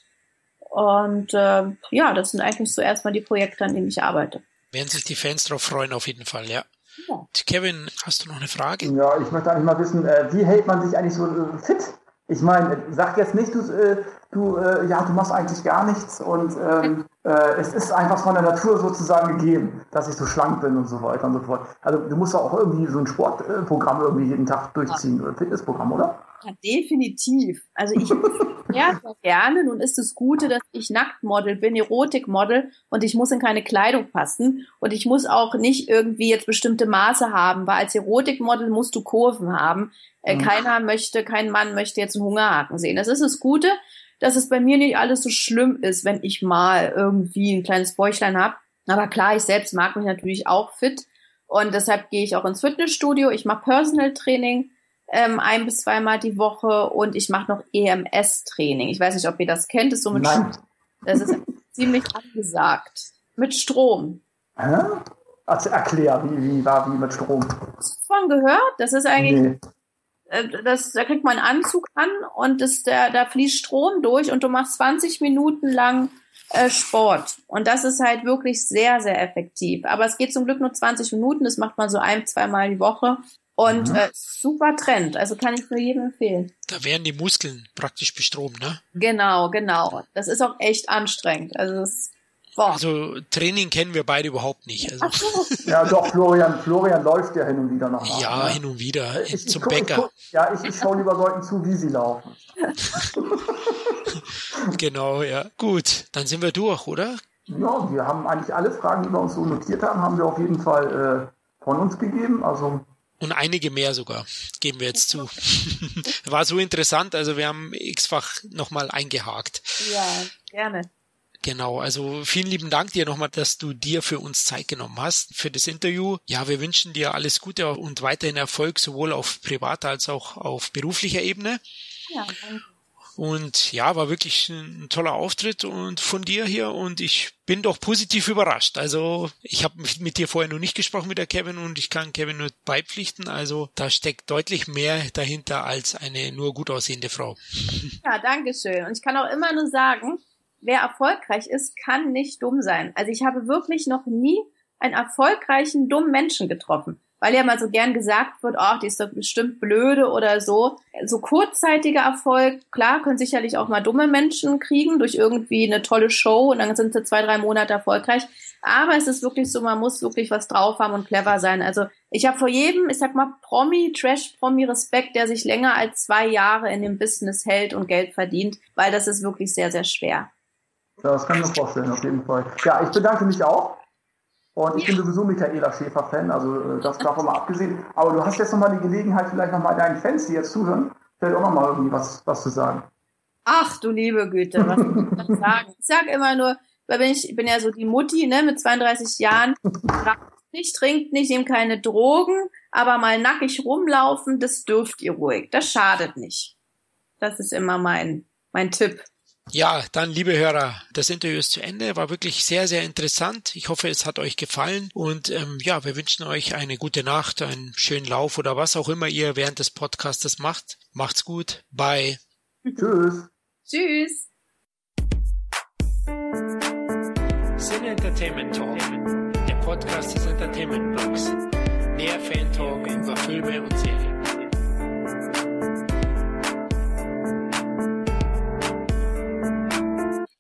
Und äh, ja, das sind eigentlich so erstmal die Projekte, an denen ich arbeite werden sich die Fans darauf freuen, auf jeden Fall, ja. ja. Kevin, hast du noch eine Frage? Ja, ich möchte eigentlich mal wissen, äh, wie hält man sich eigentlich so äh, fit? Ich meine, sag jetzt nicht, du, äh, du, ja, du machst eigentlich gar nichts und ähm, äh, es ist einfach von der Natur sozusagen gegeben, dass ich so schlank bin und so weiter und so fort. Also du musst auch irgendwie so ein Sportprogramm irgendwie jeden Tag durchziehen, oder Fitnessprogramm, oder? Ja, definitiv. Also ich ja, gerne. Nun ist das Gute, dass ich Nacktmodel bin, Erotikmodel und ich muss in keine Kleidung passen und ich muss auch nicht irgendwie jetzt bestimmte Maße haben, weil als Erotikmodel musst du Kurven haben. Äh, mhm. Keiner möchte, kein Mann möchte jetzt einen Hungerhaken sehen. Das ist das Gute, dass es bei mir nicht alles so schlimm ist, wenn ich mal irgendwie ein kleines Bäuchlein habe. Aber klar, ich selbst mag mich natürlich auch fit und deshalb gehe ich auch ins Fitnessstudio. Ich mache Personal Training ähm, ein bis zweimal die Woche und ich mache noch EMS-Training. Ich weiß nicht, ob ihr das kennt. Das ist so mit Nein. Das ist ziemlich angesagt. Mit Strom. Hä? Also erklär, wie, wie war wie mit Strom? Hast du davon gehört? Das ist eigentlich. Nee. Äh, das, da kriegt man einen Anzug an und das, der, da fließt Strom durch und du machst 20 Minuten lang äh, Sport. Und das ist halt wirklich sehr, sehr effektiv. Aber es geht zum Glück nur 20 Minuten. Das macht man so ein, zweimal die Woche. Und mhm. äh, super Trend, also kann ich nur jedem empfehlen. Da werden die Muskeln praktisch bestromt, ne? Genau, genau. Das ist auch echt anstrengend. Also das Boah. Also Training kennen wir beide überhaupt nicht. Also. Ja, doch, Florian, Florian läuft ja hin und wieder noch. Ja, nach, ne? hin und wieder ich, zum ich, Bäcker. Ich, ja, ich, ich schaue lieber Leuten zu, wie sie laufen. genau, ja. Gut, dann sind wir durch, oder? Ja, wir haben eigentlich alle Fragen, die wir uns so notiert haben, haben wir auf jeden Fall äh, von uns gegeben. Also und einige mehr sogar, geben wir jetzt zu. War so interessant, also wir haben x-fach nochmal eingehakt. Ja, gerne. Genau, also vielen lieben Dank dir nochmal, dass du dir für uns Zeit genommen hast für das Interview. Ja, wir wünschen dir alles Gute und weiterhin Erfolg, sowohl auf privater als auch auf beruflicher Ebene. Ja, danke. Und ja, war wirklich ein toller Auftritt und von dir hier und ich bin doch positiv überrascht. Also ich habe mit dir vorher noch nicht gesprochen mit der Kevin und ich kann Kevin nur beipflichten. Also da steckt deutlich mehr dahinter als eine nur gut aussehende Frau. Ja, danke schön. Und ich kann auch immer nur sagen, wer erfolgreich ist, kann nicht dumm sein. Also ich habe wirklich noch nie einen erfolgreichen, dummen Menschen getroffen weil ja mal so gern gesagt wird, ach, die ist doch bestimmt blöde oder so. So kurzzeitiger Erfolg, klar, können sicherlich auch mal dumme Menschen kriegen durch irgendwie eine tolle Show und dann sind sie zwei, drei Monate erfolgreich. Aber es ist wirklich so, man muss wirklich was drauf haben und clever sein. Also ich habe vor jedem, ich sag mal, Promi, Trash-Promi Respekt, der sich länger als zwei Jahre in dem Business hält und Geld verdient, weil das ist wirklich sehr, sehr schwer. Ja, das kann ich mir vorstellen, auf jeden Fall. Ja, ich bedanke mich auch. Und ich bin sowieso Michaela Schäfer-Fan, also äh, das davon mal abgesehen. Aber du hast jetzt nochmal die Gelegenheit, vielleicht nochmal deinen Fans, die jetzt zuhören, vielleicht auch nochmal irgendwie was, was zu sagen. Ach du liebe Güte, was soll ich denn sagen? Ich sag immer nur, weil ich bin ja so die Mutti, ne, mit 32 Jahren, nicht, trinkt nicht, nehmt keine Drogen, aber mal nackig rumlaufen, das dürft ihr ruhig. Das schadet nicht. Das ist immer mein, mein Tipp. Ja, dann liebe Hörer, das Interview ist zu Ende, war wirklich sehr, sehr interessant. Ich hoffe, es hat euch gefallen und ähm, ja, wir wünschen euch eine gute Nacht, einen schönen Lauf oder was auch immer ihr während des Podcastes macht. Macht's gut, bye. Tschüss. Tschüss. Sin Entertainment Talk, der Podcast des Entertainment Blogs. Mehr Fan Talk über Filme und Serien.